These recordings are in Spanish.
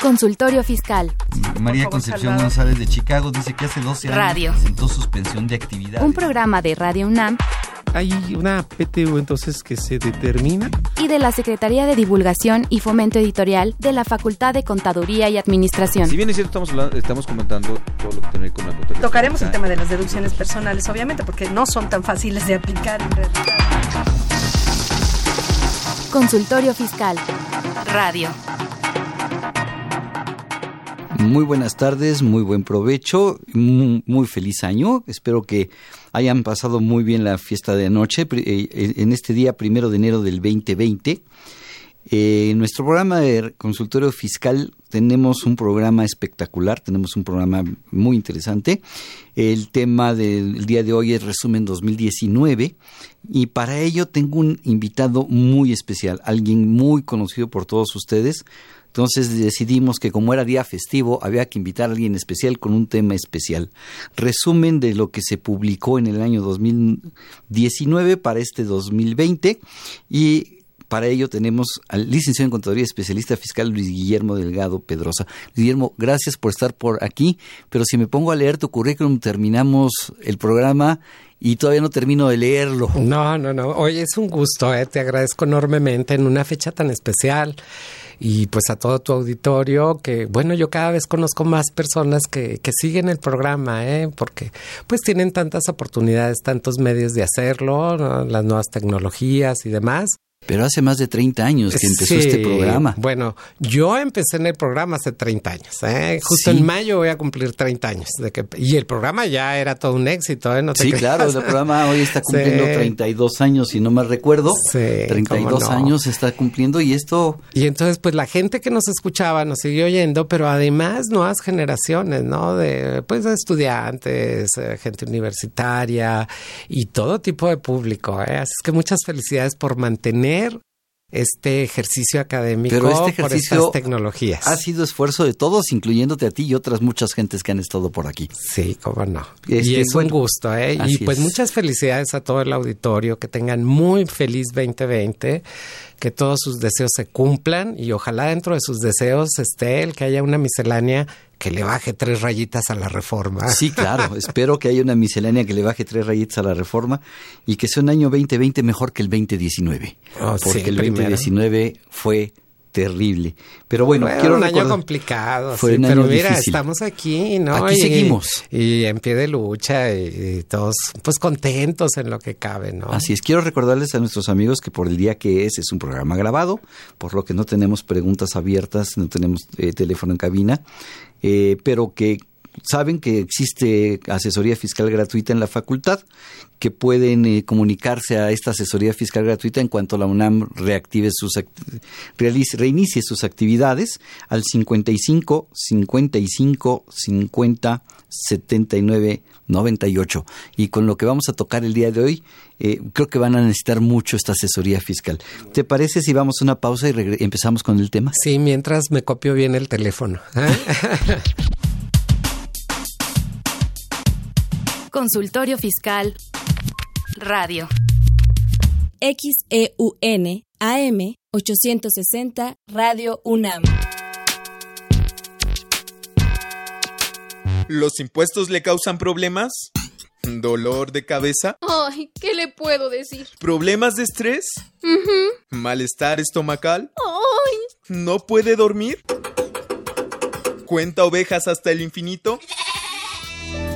Consultorio Fiscal. María Concepción González de Chicago dice que hace 12 años Radio. presentó suspensión de actividad. Un programa de Radio UNAM Hay una PTU entonces que se determina. y de la Secretaría de Divulgación y Fomento Editorial de la Facultad de Contaduría y Administración. Si bien es cierto, estamos, hablando- estamos comentando todo lo que tiene que ver con la contabilidad. Tocaremos el tema de las deducciones personales, obviamente, porque no son tan fáciles de aplicar en realidad. Consultorio Fiscal. Radio. Muy buenas tardes, muy buen provecho, muy, feliz año. Espero que hayan pasado muy bien la fiesta de anoche pri- eh, en este día primero de enero del 2020. Eh, en nuestro programa de consultorio fiscal tenemos un programa espectacular, tenemos un programa muy interesante. El tema del día de hoy es resumen 2019 y para ello tengo un invitado muy especial, alguien muy conocido por todos ustedes. Entonces decidimos que como era día festivo había que invitar a alguien especial con un tema especial. Resumen de lo que se publicó en el año 2019 para este 2020 y para ello tenemos al licenciado en Contaduría especialista fiscal Luis Guillermo Delgado Pedrosa. Guillermo, gracias por estar por aquí, pero si me pongo a leer tu currículum terminamos el programa y todavía no termino de leerlo. No, no, no. Oye, es un gusto, ¿eh? te agradezco enormemente en una fecha tan especial. Y pues a todo tu auditorio, que bueno, yo cada vez conozco más personas que, que siguen el programa, ¿eh? porque pues tienen tantas oportunidades, tantos medios de hacerlo, las nuevas tecnologías y demás. Pero hace más de 30 años que empezó Sí, este programa. Bueno, yo empecé en el programa hace 30 años. ¿eh? Justo Sí. en mayo voy a cumplir 30 años. De que, y el programa ya era todo un éxito. ¿eh? No te Sí, creas. claro, el programa hoy está cumpliendo Sí. 32 años, si no mal recuerdo. Sí, 32 cómo no. años está cumpliendo y esto Y entonces, pues la gente que nos escuchaba nos siguió oyendo, pero además nuevas generaciones, ¿no? De, pues, estudiantes, eh, gente universitaria y todo tipo de público, ¿eh? Así es que muchas felicidades por mantener este ejercicio académico Pero este por ejercicio estas tecnologías. ha sido esfuerzo de todos, incluyéndote a ti y otras muchas gentes que han estado por aquí. Sí, cómo no. Este, y es bueno, un gusto, ¿eh? Y pues es. muchas felicidades a todo el auditorio, que tengan muy feliz 2020, que todos sus deseos se cumplan y ojalá dentro de sus deseos esté el que haya una miscelánea que le baje tres rayitas a la reforma. Sí, claro. Espero que haya una miscelánea que le baje tres rayitas a la reforma y que sea un año 2020 mejor que el 2019. Oh, porque sí, el primero. 2019 fue terrible. Pero bueno, Fue quiero un año complicado, Fue sí, un pero año mira, difícil. estamos aquí, ¿no? Aquí Y- seguimos. Y en pie de lucha y, y todos pues contentos en lo que cabe, ¿no? Así es, quiero recordarles a nuestros amigos que por el día que es es un programa grabado, por lo que no tenemos preguntas abiertas, no tenemos eh, teléfono en cabina, eh, pero que saben que existe asesoría fiscal gratuita en la facultad, que pueden eh, comunicarse a esta asesoría fiscal gratuita en cuanto la UNAM reactive sus realice- reinicie sus actividades al 55 55 50 79 98 y con lo que vamos a tocar el día de hoy eh, creo que van a necesitar mucho esta asesoría fiscal. ¿Te parece si vamos a una pausa y empezamos con el tema? Sí, mientras me copio bien el teléfono. ¿eh? Consultorio Fiscal. Radio. XEUN AM 860 Radio UNAM. ¿Los impuestos le causan problemas? ¿Dolor de cabeza? Ay, ¿qué le puedo decir? ¿Problemas de estrés? ¿Malestar estomacal? Ay, ¿No puede dormir? ¿Cuenta ovejas hasta el infinito?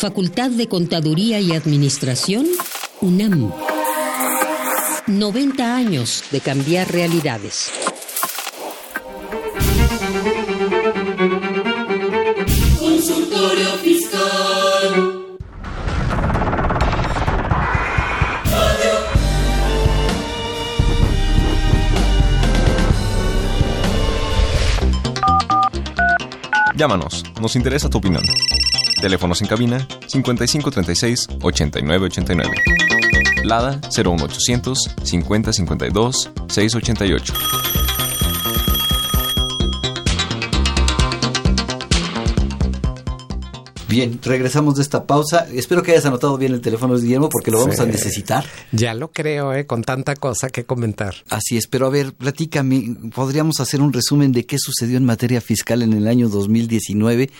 Facultad de Contaduría y Administración, UNAM. 90 años de cambiar realidades. Consultorio Fiscal. Llámanos, nos interesa tu opinión. Teléfonos en cabina 5536 8989. Lada 01800 5052 688. Bien, regresamos de esta pausa. Espero que hayas anotado bien el teléfono, Guillermo, porque lo vamos Sí. a necesitar. Ya lo creo, ¿eh? Con tanta cosa que comentar. Así es, pero a ver, platícame, ¿podríamos hacer un resumen de qué sucedió en materia fiscal en el año 2019?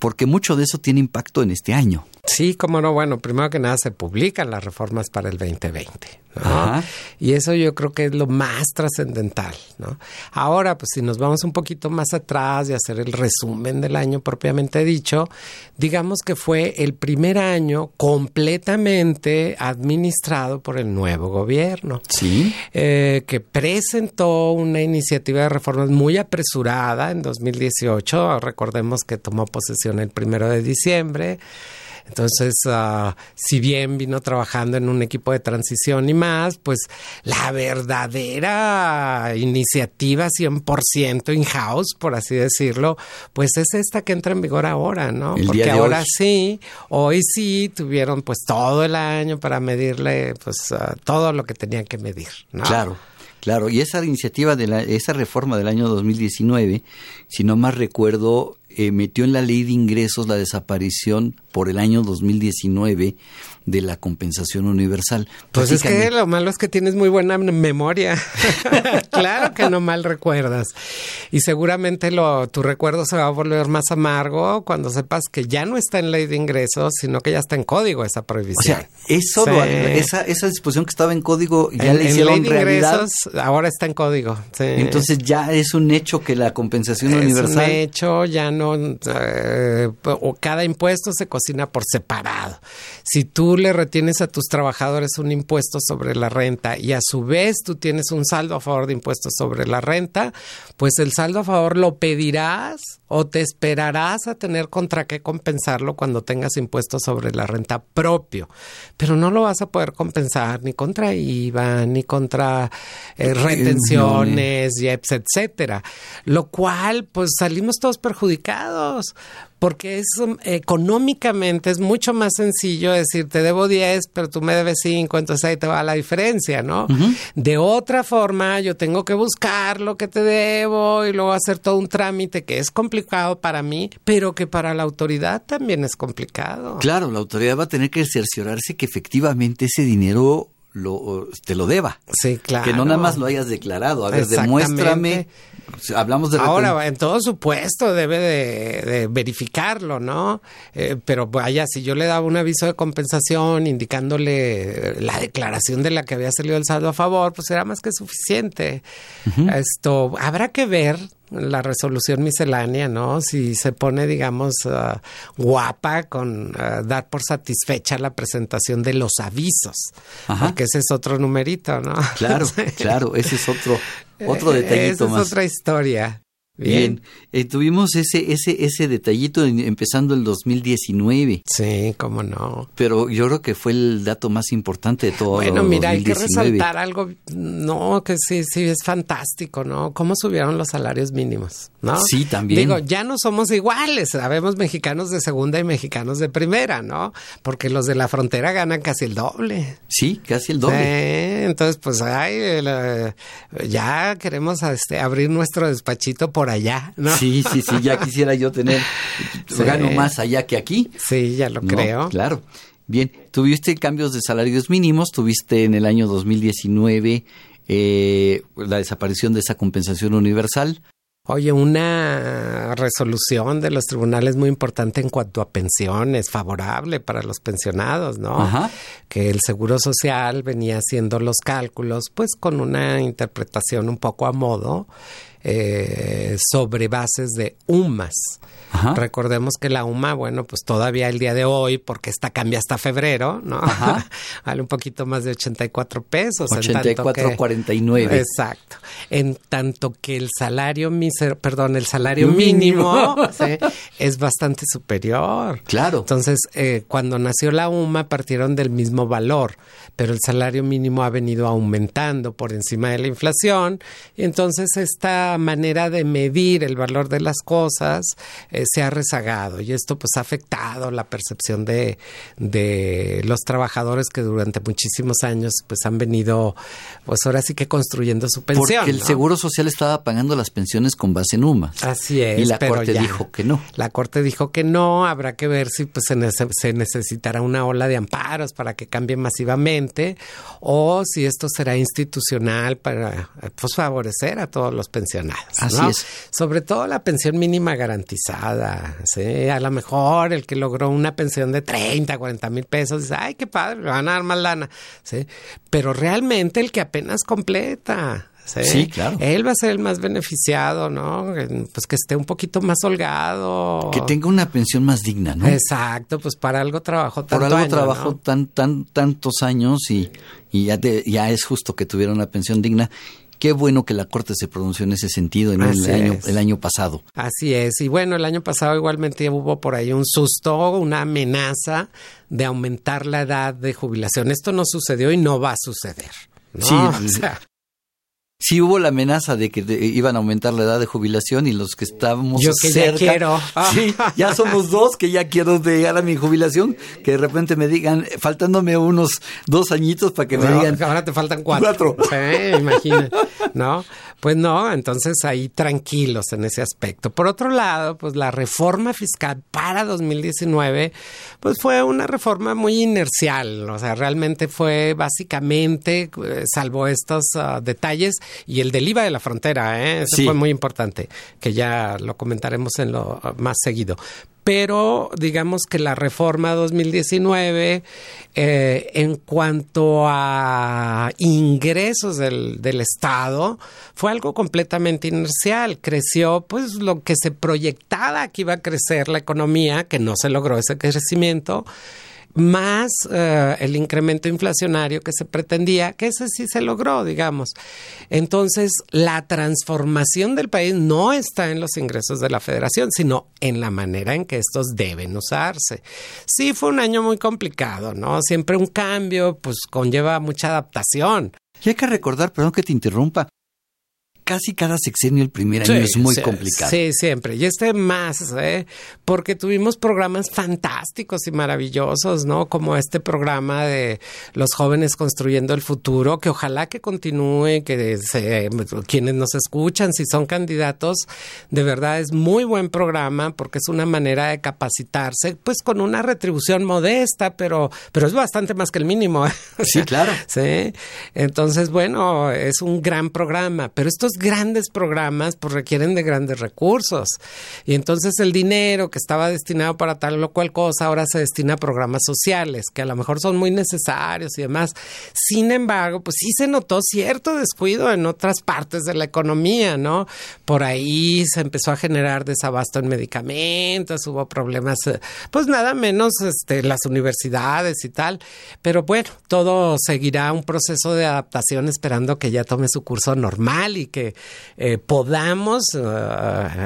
Porque mucho de eso tiene impacto en este año. Sí, cómo no. Bueno, primero que nada se publican las reformas para el 2020. ¿no? Ajá. Y eso yo creo que es lo más trascendental. ¿no? Ahora, pues si nos vamos un poquito más atrás y hacer el resumen del año propiamente dicho, digamos que fue el primer año completamente administrado por el nuevo gobierno. Sí. eh, que presentó una iniciativa de reformas muy apresurada en 2018. Recordemos que tomó posesión el primero de diciembre. Entonces, ah, si bien vino trabajando en un equipo de transición y más, pues la verdadera iniciativa 100% in-house, por así decirlo, pues es esta que entra en vigor ahora, ¿no? El Porque ahora hoy. sí, hoy sí tuvieron pues todo el año para medirle pues ah, todo lo que tenían que medir, ¿no? Claro, claro. Y esa iniciativa de la, esa reforma del año 2019, si no más recuerdo, eh, metió en la ley de ingresos la desaparición por el año 2019 de la compensación universal. Pues es que lo malo es que tienes muy buena memoria. claro que no mal recuerdas. Y seguramente lo, tu recuerdo se va a volver más amargo cuando sepas que ya no está en ley de ingresos, sino que ya está en código esa O prohibición. sea, eso Sí. lo- esa, esa disposición que estaba en código ya en, le en hicieron ley de realidad. ingresos ahora está en código. sí. Entonces ya es un hecho que la compensación es universal un hecho, ya no, eh, o cada impuesto se cocina por separado. Si tú le retienes a tus trabajadores un impuesto sobre la renta y a su vez tú tienes un saldo a favor de impuestos sobre la renta, pues el saldo a favor lo pedirás o te esperarás a tener contra qué compensarlo cuando tengas impuestos sobre la renta propio. Pero no lo vas a poder compensar ni contra IVA, ni contra eh, retenciones, IEPS, etcétera. Lo cual, pues salimos todos perjudicados. Porque es um, económicamente es mucho más sencillo decir te debo 10, pero tú me debes 5, entonces ahí te va la diferencia, ¿no? De otra forma, yo tengo que buscar lo que te debo y luego hacer todo un trámite que es complicado para mí, pero que para la autoridad también es complicado. Claro, la autoridad va a tener que cerciorarse que efectivamente ese dinero lo, te lo deba. Sí, claro. Que no nada más lo hayas declarado. A ver, demuéstrame. Hablamos de Ahora, en todo su puesto debe de, de verificarlo, ¿no? Eh, pero vaya, si yo le daba un aviso de compensación indicándole la declaración de la que había salido el saldo a favor, pues era más que suficiente. Esto, habrá que ver la resolución miscelánea, ¿no? Si se pone, digamos, ah, guapa con ah, dar por satisfecha la presentación de los avisos, Ajá. porque ese es otro numerito, ¿no? Claro, claro, ese es otro, otro Eh, detallito Esa es más. otra historia. Bien, Eh, tuvimos ese, ese, ese detallito en- empezando el 2019. Sí, cómo no. Pero yo creo que fue el dato más importante de todo Bueno, mira, hay que 2019. resaltar algo, no, que sí, sí, es fantástico, ¿no? ¿Cómo subieron los salarios mínimos, no? Sí, también. Digo, ya no somos iguales, sabemos mexicanos de segunda y mexicanos de primera, ¿no? Porque los de la frontera ganan casi el doble. Sí, casi el doble. Sí, entonces, pues, ay, eh, ya queremos este, abrir nuestro despachito por allá, ¿no? Sí, sí, sí, ya quisiera yo tener, gano más allá que aquí. Sí, ya lo creo. Claro. Bien, tuviste cambios de salarios mínimos, tuviste en el año 2019 eh, la desaparición de esa compensación universal. Oye, una resolución de los tribunales muy importante en cuanto a pensiones, favorable para los pensionados, ¿no? Ajá. Que el Seguro Social venía haciendo los cálculos, pues con una interpretación un poco a modo eh, sobre bases de UMAS. Ajá. Recordemos que la UMA, bueno, pues todavía el día de hoy, porque esta cambia hasta febrero, ¿no? Ajá. vale un poquito más de 84 pesos. en tanto que- 84.49. Exacto. En tanto que el salario mísero, perdón, el salario Mínimo. mínimo, ¿sí? es bastante superior. Claro. Entonces, eh, cuando nació la UMA partieron del mismo valor, pero el salario mínimo ha venido aumentando por encima de la inflación. Y entonces esta manera de medir el valor de las cosas eh, se ha rezagado y esto pues ha afectado la percepción de, de los trabajadores que durante muchísimos años pues han venido pues ahora sí que construyendo su pensión. Porque el ¿no? Seguro Social estaba pagando las pensiones con base en UMAS. Así es. Y la pero Corte ya. dijo que no. La Corte dijo que no, habrá que ver si pues, se, nece- se necesitará una ola de amparos para que cambie masivamente o si esto será institucional para pues, favorecer a todos los pensionados. Así ¿no? es. Sobre todo la pensión mínima garantizada. ¿sí? A lo mejor el que logró una pensión de 30, 40 mil pesos dice, ay, qué padre, me van a dar más lana. ¿sí? Pero realmente el que apenas completa. ¿sí? Sí, claro. Él va a ser el más beneficiado, ¿no? Pues que esté un poquito más holgado. Que tenga una pensión más digna, ¿no? Exacto, pues para algo trabajó tanto Por algo año, trabajó ¿no? tan, tan, tantos años y, y ya, te- ya es justo que tuviera una pensión digna. Qué bueno que la Corte se pronunció en ese sentido en el año, el año pasado. Así es. Y bueno, el año pasado igualmente hubo por ahí un susto, una amenaza de aumentar la edad de jubilación. Esto no sucedió y no va a suceder. ¿no? Sí, O sea, Sí hubo la amenaza de que de- iban a aumentar la edad de jubilación y los que estábamos Yo que ya cerca, quiero. Sí, ya somos dos que ya quiero llegar a mi jubilación, que de repente me digan, faltándome unos dos añitos para que me digan, ahora te faltan cuatro. Cuatro. Sí, imagina. ¿No? Pues no, entonces ahí tranquilos en ese aspecto. Por otro lado, pues la reforma fiscal para 2019, pues fue una reforma muy inercial. O sea, realmente fue básicamente, eh, salvo estos ah, detalles, y el del IVA de la frontera, ¿eh? Eso Sí. fue muy importante, que ya lo comentaremos en lo ah, más seguido pero digamos que la reforma 2019 eh, en cuanto a ingresos del, del Estado fue algo completamente inercial. Creció pues lo que se proyectaba que iba a crecer la economía, que no se logró ese crecimiento más eh, el incremento inflacionario que se pretendía, que ese sí se logró, digamos. Entonces, la transformación del país no está en los ingresos de la federación, sino en la manera en que estos deben usarse. Sí, fue un año muy complicado, ¿no? Siempre un cambio, pues conlleva mucha adaptación. y hay que recordar, perdón que te interrumpa, casi cada sexenio el primer año es muy sí, complicado. Sí, siempre. Y este más, ¿eh? porque tuvimos programas fantásticos y maravillosos, ¿no? Como este programa de los jóvenes construyendo el futuro, que ojalá que continúe, que se- quienes nos escuchan, si son candidatos, de verdad es muy buen programa porque es una manera de capacitarse, pues con una retribución modesta, pero, pero es bastante más que el mínimo. ¿eh? Sí, claro. Sí, entonces, bueno, es un gran programa, pero estos grandes programas pues requieren de grandes recursos. Y entonces el dinero que estaba destinado para tal o cual cosa ahora se destina a programas sociales, que a lo mejor son muy necesarios y demás. Sin embargo, pues sí se notó cierto descuido en otras partes de la economía, ¿no? Por ahí se empezó a generar desabasto en medicamentos, hubo problemas, eh, pues nada menos este, las universidades y tal. Pero bueno, todo seguirá un proceso de adaptación esperando que ya tome su curso normal y que eh, podamos eh,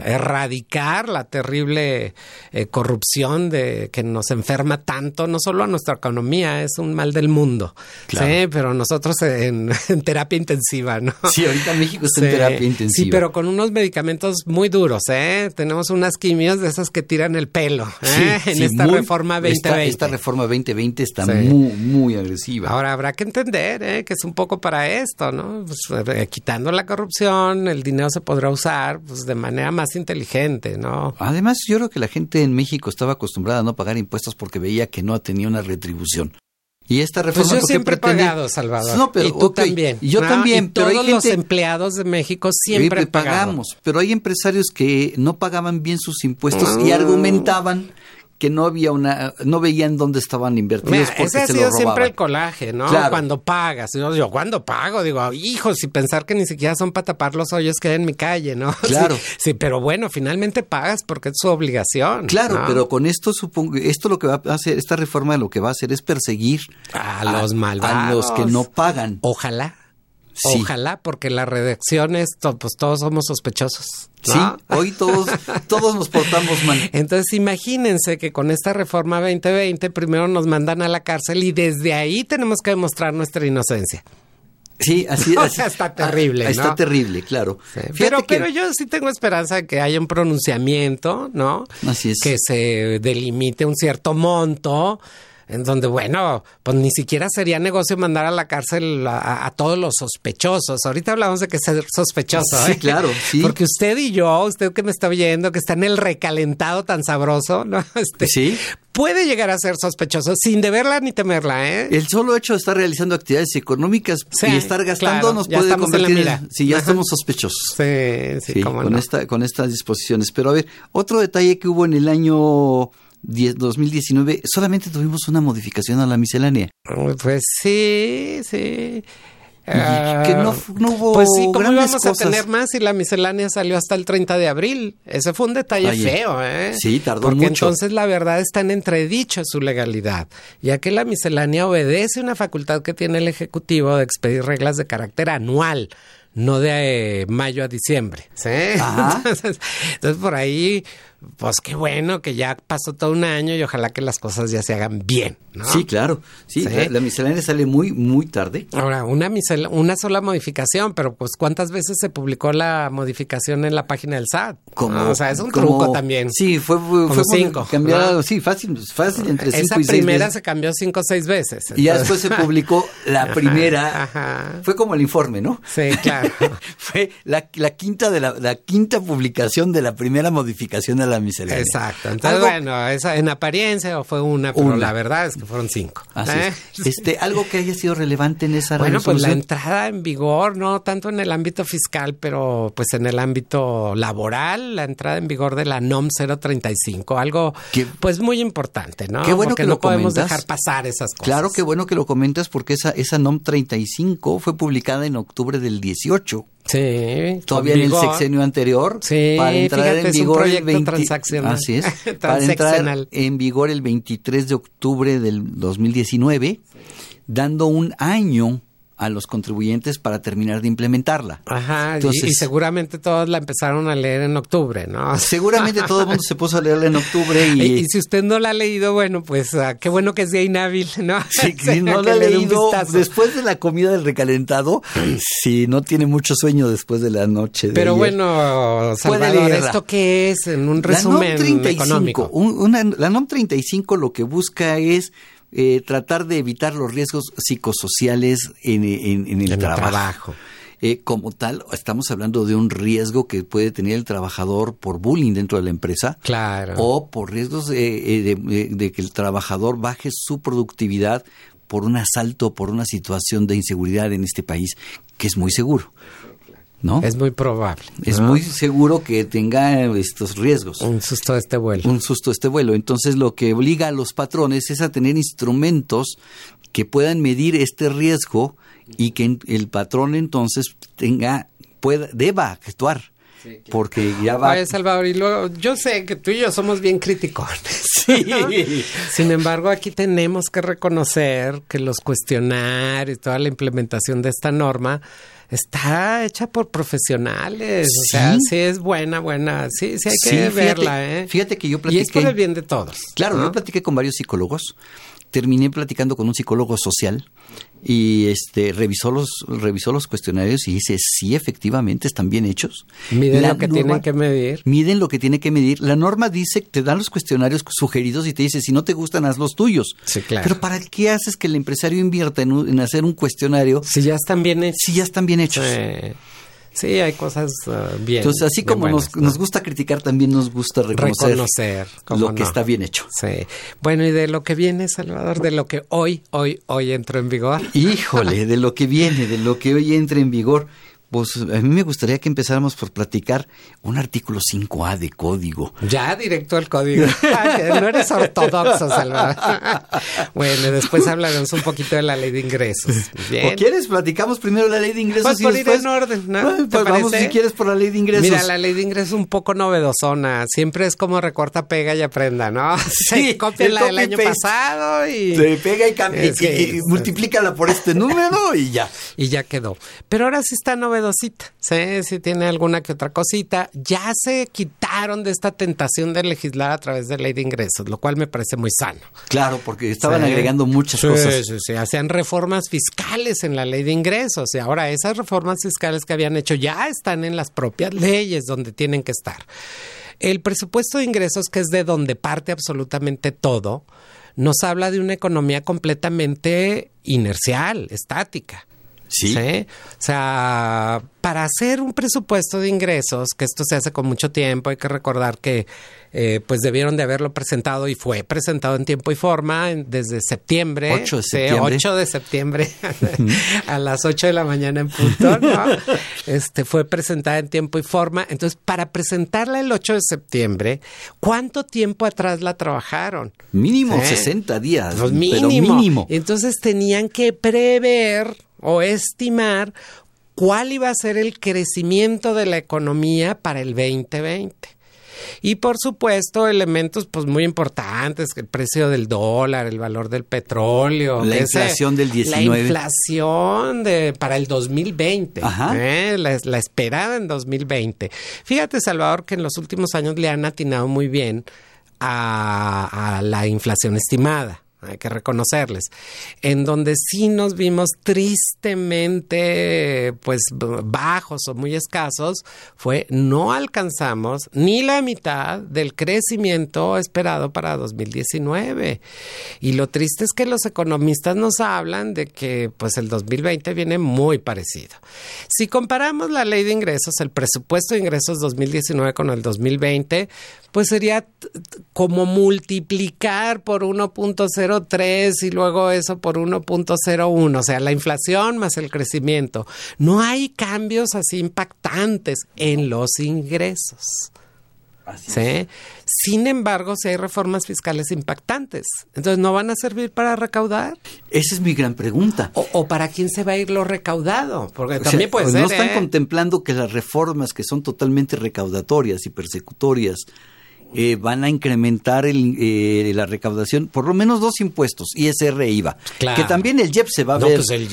erradicar la terrible eh, corrupción de que nos enferma tanto, no solo a nuestra economía, es un mal del mundo. Claro. Sí, pero nosotros en, en terapia intensiva, ¿no? Sí, ahorita México está en terapia intensiva. Sí, pero con unos medicamentos muy duros, ¿eh? Tenemos unas quimios de esas que tiran el pelo, ¿eh? Sí, en sí, esta muy- reforma esta- 2020. Esta, reforma 2020 está muy, muy agresiva. Ahora habrá que entender ¿eh? que es un poco para esto, ¿no? Pues, quitando la corrupción, inversión, el dinero se podrá usar pues, de manera más inteligente, ¿no? Además, yo creo que la gente en México estaba acostumbrada a no pagar impuestos porque veía que no tenía una retribución. Y esta reforma pues yo siempre he pagado, Salvador. No, pero, y tú también. Y yo también. pero todos los empleados de México siempre pagamos. Pero hay empresarios que no pagaban bien sus impuestos y argumentaban que no había una, no veían dónde estaban invertidos porque ese ha sido siempre el colaje, ¿no? Cuando pagas, yo, yo cuando pago, digo, hijos, y pensar que ni siquiera son para tapar los hoyos que hay en mi calle, ¿no? Claro. Sí, pero bueno, finalmente pagas porque es su obligación. Claro, pero con esto supongo, esto lo que va a hacer, esta reforma lo que va a hacer es perseguir a, los malvados, a los que no pagan. Ojalá. Ojalá, porque la redacción es, pues todos somos sospechosos. Sí, hoy todos, todos nos portamos mal. Entonces imagínense que con esta reforma 2020 primero nos mandan a la cárcel y desde ahí tenemos que demostrar nuestra inocencia. Sí, así, así está terrible. Está terrible, claro. Pero, pero yo sí tengo esperanza de que haya un pronunciamiento, ¿no? Así es. Que se delimite un cierto monto en donde, bueno, pues ni siquiera sería negocio mandar a la cárcel a, todos los sospechosos. Ahorita hablamos de que ser sospechoso. Sí, ¿eh? claro, sí. Porque usted y yo, usted que me está oyendo, que está en el recalentado tan sabroso, ¿no? Este, sí. Puede llegar a ser sospechoso sin deberla ni temerla, ¿eh? El solo hecho de estar realizando actividades económicas y estar gastando nos puede convertir en, sí, ya estamos sospechosos. Sí, sí, con esta con estas disposiciones. Pero a ver, otro detalle que hubo en el año 2019 solamente tuvimos una modificación a la miscelánea. Pues sí, sí. que no, hubo Pues sí, ¿cómo íbamos a tener más y la miscelánea salió hasta el 30 de abril? Ese fue un detalle feo, ¿eh? Sí, tardó Porque mucho. entonces la verdad está en entredicho su legalidad, ya que la miscelánea obedece una facultad que tiene el Ejecutivo de expedir reglas de carácter anual no de eh, mayo a diciembre. ¿sí? Entonces, entonces, por ahí pues qué bueno que ya pasó todo un año y ojalá que las cosas ya se hagan bien. ¿no? Sí, claro. Sí, La, miscelánea sale muy, muy tarde. Ahora, una, una sola modificación, pero pues ¿cuántas veces se publicó la modificación en la página del SAT? Como, o sea, es un truco también. Sí, fue, fue, cinco. Cambiado, sí, fácil, fácil entre cinco Esa y seis primera se cambió cinco o seis veces. Y ya después se publicó la primera. Fue como el informe, ¿no? Sí, claro. fue la, la, quinta de la, la quinta publicación de la primera modificación de la miscelánea. Exacto. Entonces, bueno, esa, en apariencia fue una, pero la verdad es que fueron cinco. ¿eh? Este, algo que haya sido relevante en esa Bueno, pues la entrada en vigor, no tanto en el ámbito fiscal, pero pues en el ámbito laboral, la entrada en vigor de la NOM 035, algo pues muy importante, ¿no? Qué bueno porque que no lo podemos dejar pasar esas cosas. Claro, qué bueno que lo comentas porque esa, esa NOM 35 fue publicada en octubre del 18. Sí. Todavía en el sexenio anterior. Sí, para entrar en vigor el 20, transaccional. Así es. para entrar en vigor el 23 de octubre del 2019, dando un año a los contribuyentes para terminar de implementarla. Ajá, y, seguramente todos la empezaron a leer en octubre, ¿no? Seguramente todo el mundo se puso a leerla en octubre y... y, si usted no la ha leído, bueno, pues ah, qué bueno que es día inhábil, ¿no? Sí, si no la ha leído después de la comida del recalentado, si no tiene mucho sueño después de la noche de Pero bueno, Salvador, ¿esto qué es? En un resumen la NOM 35, económico. una, la NOM 35 lo que busca es eh, tratar de evitar los riesgos psicosociales en, el trabajo. Eh, como tal, estamos hablando de un riesgo que puede tener el trabajador por bullying dentro de la empresa. Claro. O por riesgos de, de que el trabajador baje su productividad por un asalto, por una situación de inseguridad en este país, que es muy seguro. ¿No? Es muy probable. Es muy seguro que tenga estos riesgos. Un susto de este vuelo. Un susto de este vuelo. Entonces lo que obliga a los patrones es a tener instrumentos que puedan medir este riesgo y que el patrón entonces tenga, pueda, deba actuar. Porque ya va. Oye, Salvador, y luego, yo sé que tú y yo somos bien criticones. Sí. Sin embargo, aquí tenemos que reconocer que los cuestionarios y toda la implementación de esta norma está hecha por profesionales. O sea, sí es buena, buena. Sí, sí hay que verla, ¿eh? Fíjate que yo platiqué. Y es por el bien de todos. Claro, yo platiqué con varios psicólogos. Terminé platicando con un psicólogo social y este revisó los revisó los cuestionarios y dice sí efectivamente están bien hechos miden lo que tienen que medir. Miden lo que tiene que medir. La norma dice te dan los cuestionarios sugeridos y te dice si no te gustan haz los tuyos sí, claro. pero para qué haces que el empresario invierta en, hacer un cuestionario si ya están bien hechos. Si ya están bien hechos Sí, hay cosas uh, bien. Entonces, así bien como buenas, nos, ¿no? nos gusta criticar, también nos gusta reconocer, Reconocer, lo que está bien hecho. Sí. Bueno, y de lo que viene, Salvador, de lo que hoy, hoy, hoy entró en vigor. Híjole, de lo que viene, de lo que hoy entre en vigor. Pues a mí me gustaría que empezáramos por platicar un artículo 5A de código. Ya directo al código. No eres ortodoxo, Salvador. bueno, después hablaremos un poquito de la ley de ingresos. Bien. ¿O quieres? Platicamos primero la ley de ingresos Pues y por después... ir en orden, ¿no? Ah, ¿Te pues vamos si quieres por la ley de ingresos. Mira, la ley de ingresos es un poco novedosona. Siempre es como recorta, pega y aprenda, ¿no? Se copia la del año pasado y... Se pega y cambia, Es y- que- y- y multiplícala por este número y ya. y ya quedó. Pero ahora sí está novedosita, ¿sí? Sí tiene alguna que otra cosita. Ya se quitaron de esta tentación de legislar a través de ley de ingresos, lo cual me parece muy sano. Claro, porque estaban Sí. agregando muchas Sí, cosas. Sí, sí, hacían reformas fiscales en la ley de ingresos y ahora esas reformas fiscales que habían hecho ya están en las propias leyes donde tienen que estar. El presupuesto de ingresos, que es de donde parte absolutamente todo, nos habla de una economía completamente inercial, estática. Sí. O sea, para hacer un presupuesto de ingresos, que esto se hace con mucho tiempo, hay que recordar que eh, pues debieron de haberlo presentado y fue presentado en tiempo y forma en- desde septiembre. 8 de Sí, septiembre. 8 de septiembre a las 8 de la mañana en punto, ¿no? Este fue presentada en tiempo y forma. Entonces, para presentarla el 8 de septiembre, ¿cuánto tiempo atrás la trabajaron? Mínimo Sí. 60 días. Pues pero mínimo. Entonces tenían que prever o estimar cuál iba a ser el crecimiento de la economía para el 2020. Y por supuesto, elementos pues muy importantes, el precio del dólar, el valor del petróleo, La ese- inflación del 19. La inflación de para el 2020, Ajá. ¿eh? la, la esperada en 2020. Fíjate, Salvador, que en los últimos años le han atinado muy bien a, a la inflación estimada. Hay que reconocerles. En donde sí nos vimos tristemente, pues, bajos o muy escasos, fue no alcanzamos ni la mitad del crecimiento esperado para 2019. Y lo triste es que los economistas nos hablan de que, pues, el 2020 viene muy parecido. Si comparamos la ley de ingresos, el presupuesto de ingresos 2019 con el 2020, pues sería como multiplicar por 1.03 y luego eso por 1.01, o sea, la inflación más el crecimiento. No hay cambios así impactantes en los ingresos. ¿sí? Sin embargo, si hay reformas fiscales impactantes, entonces no van a servir para recaudar. Esa es mi gran pregunta. O, o para quién se va a ir lo recaudado, porque O sea, también puede ser. no están ¿eh? contemplando que las reformas que son totalmente recaudatorias y persecutorias eh, van a incrementar el, eh, la recaudación, por lo menos dos impuestos, ISR e IVA. Claro. Que también el IEP se va a No, ver. pues el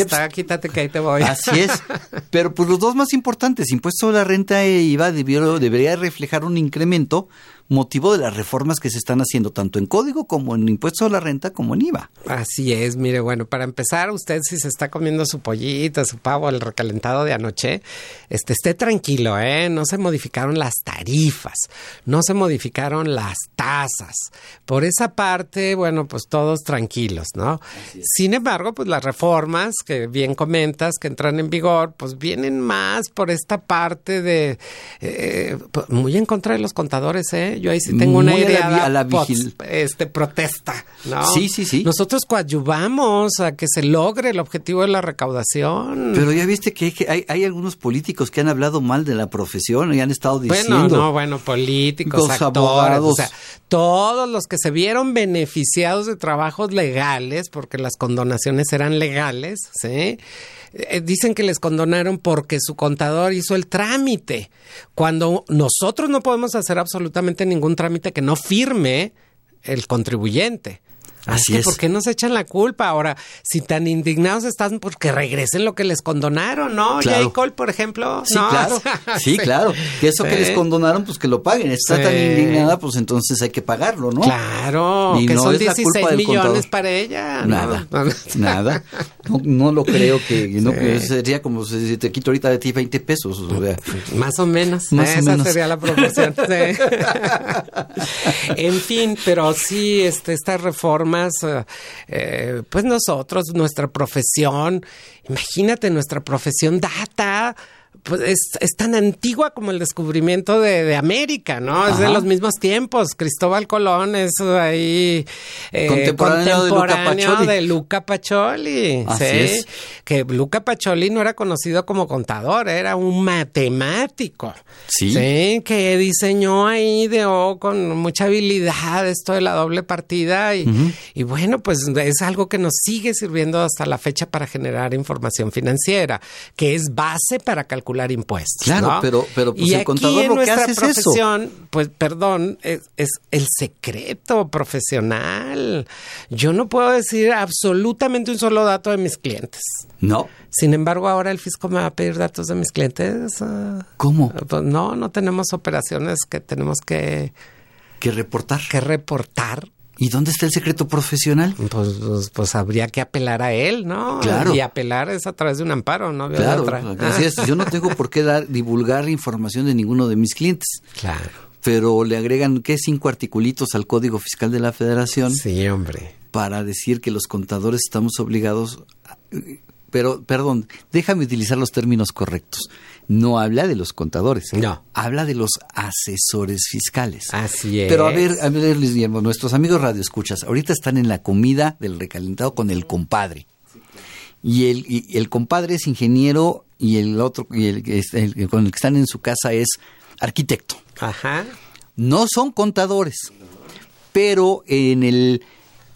está, quítate que ahí te voy. Así es. Pero pues los dos más importantes, impuesto a la renta e IVA, debió- debería reflejar un incremento motivo de las reformas que se están haciendo tanto en código como en impuesto a la renta como en IVA. Así es, mire, bueno, para empezar, usted si se está comiendo su pollito, su pavo, el recalentado de anoche, este, esté tranquilo, ¿eh? No se modificaron las tarifas, no se modificaron las tasas. Por esa parte, bueno, pues todos tranquilos, ¿no? Sin embargo, pues las reformas que bien comentas, que entran en vigor, pues vienen más por esta parte de, eh, pues, muy en contra de los contadores, ¿eh? Yo ahí sí tengo una Muy a la idea a la vigil- este protesta, ¿no? Sí, sí, sí. Nosotros coadyuvamos a que se logre el objetivo de la recaudación. Pero ya viste que hay- que hay, hay algunos políticos que han hablado mal de la profesión y han estado diciendo. bueno, no, bueno, políticos, Los actores, abogados. o sea, todos los que se vieron beneficiados de trabajos legales, porque las condonaciones eran legales, ¿sí? Eh, dicen que les condonaron porque su contador hizo el trámite, cuando nosotros no podemos hacer absolutamente ningún trámite que no firme el contribuyente. Así que es. ¿Por qué nos echan la culpa? Ahora, si tan indignados están, pues que regresen lo que les condonaron, ¿no? Claro. J. Cole, por ejemplo. Sí, ¿no? claro. Sí, claro. Que eso que les condonaron, pues que lo paguen. Está Sí. tan indignada, pues entonces hay que pagarlo, ¿no? Claro, Y que no son es la culpa 16 del millones contador. para ella. ¿no? Nada, nada. No, no lo creo que, no, sería como si te quito ahorita de ti 20 pesos. o sea. Más o menos. Más o Esa menos. sería la proporción. sí. en fin, pero sí, este, estas reformas, eh, eh, pues nosotros, nuestra profesión, imagínate, nuestra profesión data pues es, es, tan antigua como el descubrimiento de, de América, ¿no? Ajá. Es de los mismos tiempos. Cristóbal Colón es ahí eh, contemporáneo, contemporáneo, de Luca Pacioli. Así ¿sí? es. Que Luca Pacioli no era conocido como contador, era un matemático. Sí. Sí, que diseñó ahí, ideó con mucha habilidad esto de la doble partida y, uh -huh. y bueno, pues es algo que nos sigue sirviendo hasta la fecha para generar información financiera, que es base para calcular impuestos. Claro, ¿no? pero, pero pues y el contador aquí en lo que hace profesión, es eso. pues perdón, es, es, el secreto profesional. Yo no puedo decir absolutamente un solo dato de mis clientes. No. Sin embargo, ahora el fisco me va a pedir datos de mis clientes. Uh, ¿Cómo? Pues no, no tenemos operaciones que tenemos que... Que reportar. Que reportar. ¿Y dónde está el secreto profesional? Pues, pues, pues, habría que apelar a él, ¿no? Claro. Y apelar es a través de un amparo, ¿no? Claro, así es. Yo no tengo por qué dar, divulgar información de ninguno de mis clientes. Claro. Pero le agregan, ¿qué? Cinco articulitos al Código Fiscal de la Federación. Sí, hombre. Para decir que los contadores estamos obligados... Pero, perdón, déjame utilizar los términos correctos. No habla de los contadores. No. Habla de los asesores fiscales. Así es. Pero a ver, a ver, Luis Guillermo, nuestros amigos radioescuchas, ahorita están en la comida del recalentado con el compadre. Y el, y el compadre es ingeniero y el otro, y el, el, el, con el que están en su casa es arquitecto. Ajá. No son contadores, pero en el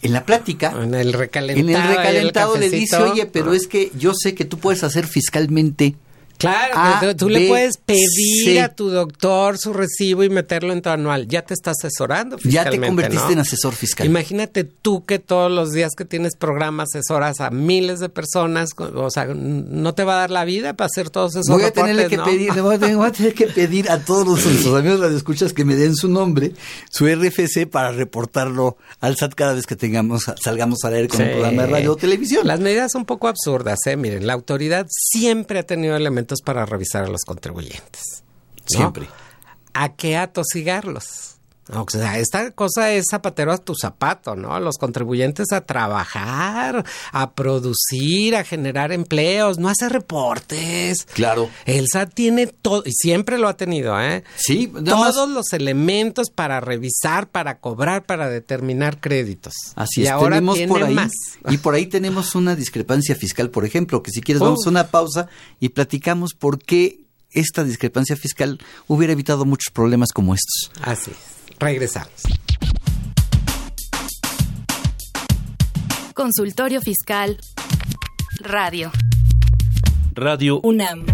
en la plática, en el recalentado, en el recalentado le dice, oye, pero ah. es que yo sé que tú puedes hacer fiscalmente. Claro, a, tú, tú B, le puedes pedir C. a tu doctor su recibo y meterlo en tu anual. Ya te está asesorando fiscalmente. Ya te convertiste ¿no? en asesor fiscal. Imagínate tú que todos los días que tienes programa asesoras a miles de personas, o sea, no te va a dar la vida para hacer todos esos voy a tenerle que ¿no? pedir, voy a, tener, voy a tener que pedir a todos nuestros amigos radioescuchas que me den su nombre, su RFC para reportarlo al SAT cada vez que tengamos salgamos a leer con Sí. un programa de radio o televisión. Las medidas son un poco absurdas, ¿eh? Miren, la autoridad siempre ha tenido elementos para revisar a los contribuyentes. ¿no? Siempre. ¿A qué atosigarlos? O sea, esta cosa es zapatero a tu zapato, ¿no? Los contribuyentes a trabajar, a producir, a generar empleos, no hacer reportes. Claro. El SAT tiene todo, y siempre lo ha tenido, ¿eh? Sí, Todos más- los elementos para revisar, para cobrar, para determinar créditos. Así y es, ahora tenemos tiene por ahí, más. y por ahí tenemos una discrepancia fiscal, por ejemplo, que si quieres Uf. vamos a una pausa y platicamos por qué esta discrepancia fiscal hubiera evitado muchos problemas como estos. Así es. Regresamos. Consultorio Fiscal Radio. Radio UNAM.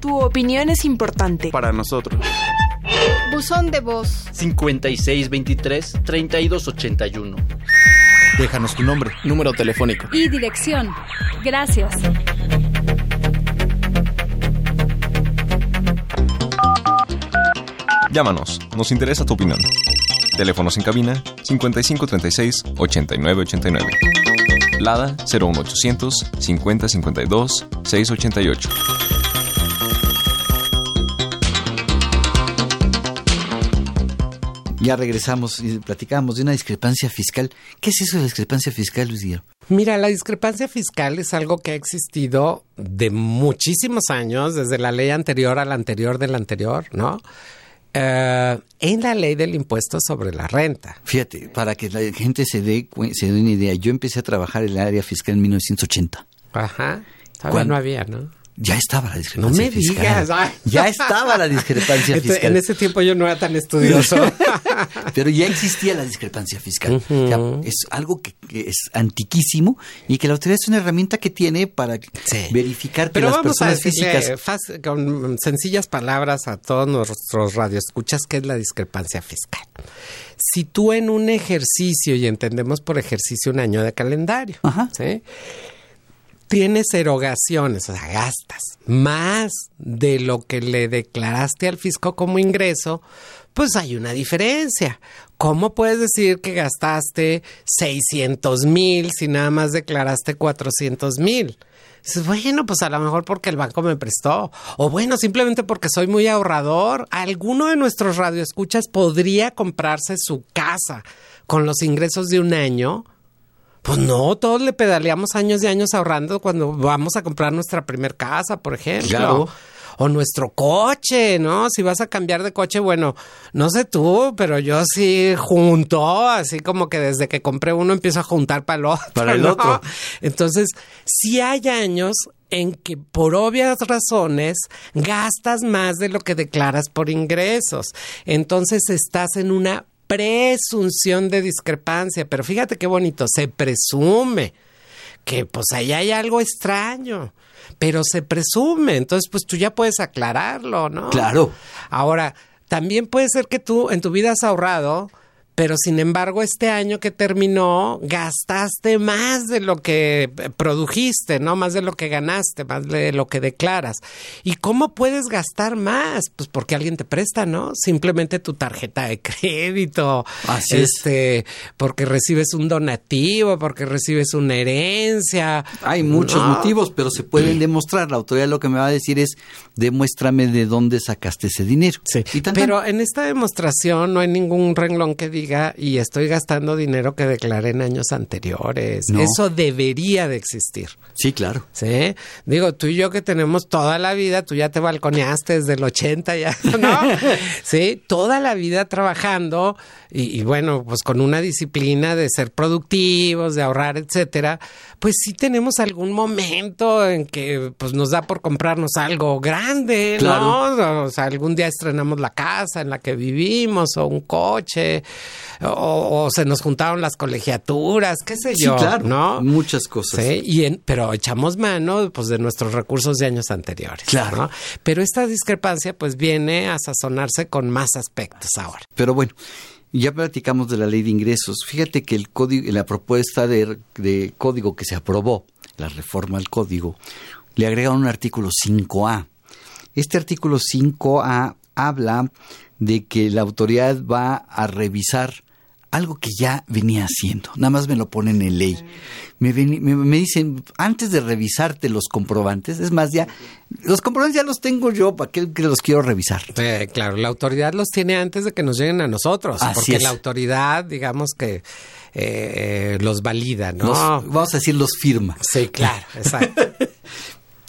Tu opinión es importante. para nosotros. Buzón de voz. 5623-3281. Déjanos tu nombre, número telefónico. Y dirección. Gracias. Llámanos, nos interesa tu opinión. Teléfonos en cabina 5536 8989. Lada 01800 5052 688. Ya regresamos y platicamos de una discrepancia fiscal. ¿Qué es eso de discrepancia fiscal, Luis Guillermo? Mira, la discrepancia fiscal es algo que ha existido de muchísimos años, desde la ley anterior a la anterior de la anterior, ¿no? Eh, en la ley del impuesto sobre la renta. Fíjate, para que la gente se dé, se dé una idea, yo empecé a trabajar en el área fiscal en 1980. Ajá. Todavía ¿Cuándo? no había, ¿no? Ya estaba la No discrepancia me fiscal. digas. ay. Ya estaba la discrepancia Entonces, fiscal. En ese tiempo yo no era tan estudioso. Pero ya existía la discrepancia fiscal. Ujú. O sea, es algo que, que es antiquísimo y que la autoridad es una herramienta que tiene para verificar que Pero las vamos a personas decirle físicas fácil- con sencillas palabras a todos nuestros radioescuchas qué es la discrepancia fiscal. Si tú en un ejercicio, y entendemos por ejercicio un año de calendario, ¿sí? Tienes erogaciones, o sea, gastas más de lo que le declaraste al fisco como ingreso, pues hay una diferencia. ¿Cómo puedes decir que gastaste 600 mil si nada más declaraste 400 mil? Bueno, pues a lo mejor porque el banco me prestó. O bueno, simplemente porque soy muy ahorrador. Alguno de nuestros radioescuchas podría comprarse su casa con los ingresos de un año Pues no, todos le pedaleamos años y años ahorrando cuando vamos a comprar nuestra primer casa, por ejemplo. Claro. O nuestro coche, ¿no? Si vas a cambiar de coche, bueno, no sé tú, pero yo sí junto, así como que desde que compré uno empiezo a juntar para el otro. Para el ¿no? otro. Entonces, sí hay años en que por obvias razones gastas más de lo que declaras por ingresos. Entonces estás en una presunción de discrepancia, pero fíjate qué bonito, se presume que pues ahí hay algo extraño, pero se presume, entonces pues tú ya puedes aclararlo, ¿no? Claro. Ahora, también puede ser que tú en tu vida has ahorrado, pero sin embargo este año que terminó gastaste más de lo que produjiste, ¿no? Más de lo que ganaste, más de lo que declaras. ¿Y cómo puedes gastar más? Pues porque alguien te presta, ¿no? Simplemente tu tarjeta de crédito, Así es. este, porque recibes un donativo, porque recibes una herencia. Hay muchos ¿no? motivos, pero se pueden demostrar. La autoridad lo que me va a decir es, demuéstrame de dónde sacaste ese dinero. Sí, Y tan, tan. pero en esta demostración no hay ningún renglón que diga y estoy gastando dinero que declaré en años anteriores. No. Eso debería de existir. Sí, claro. Sí, digo, tú y yo que tenemos toda la vida, tú ya te balconeaste desde el 80 ya, ¿no? Sí, toda la vida trabajando y, y bueno, pues con una disciplina de ser productivos, de ahorrar, etcétera, pues sí tenemos algún momento en que pues nos da por comprarnos algo grande, ¿no? O sea, algún día estrenamos la casa en la que vivimos o un coche o, o se nos juntaron las colegiaturas, qué sé Sí, yo, claro. ¿no? Muchas cosas. Sí, y en- pero echamos mano pues de nuestros recursos de años anteriores. Claro. ¿no? Pero esta discrepancia pues viene a sazonarse con más aspectos ahora. Pero bueno, ya platicamos de la ley de ingresos. Fíjate que el código, la propuesta de, de código que se aprobó, la reforma al código, le agregaron un artículo 5A. Este artículo 5A habla de que la autoridad va a revisar algo que ya venía haciendo. Nada más me lo ponen en ley. Me, ven- me- me dicen, antes de revisarte los comprobantes, es más, ya, los comprobantes ya los tengo yo, ¿para qué que los quiero revisar? Eh, claro, la autoridad los tiene antes de que nos lleguen a nosotros, Así porque es. la autoridad, digamos que eh, los valida, ¿no? Los- vamos a decir, los firma. Sí, claro, exacto.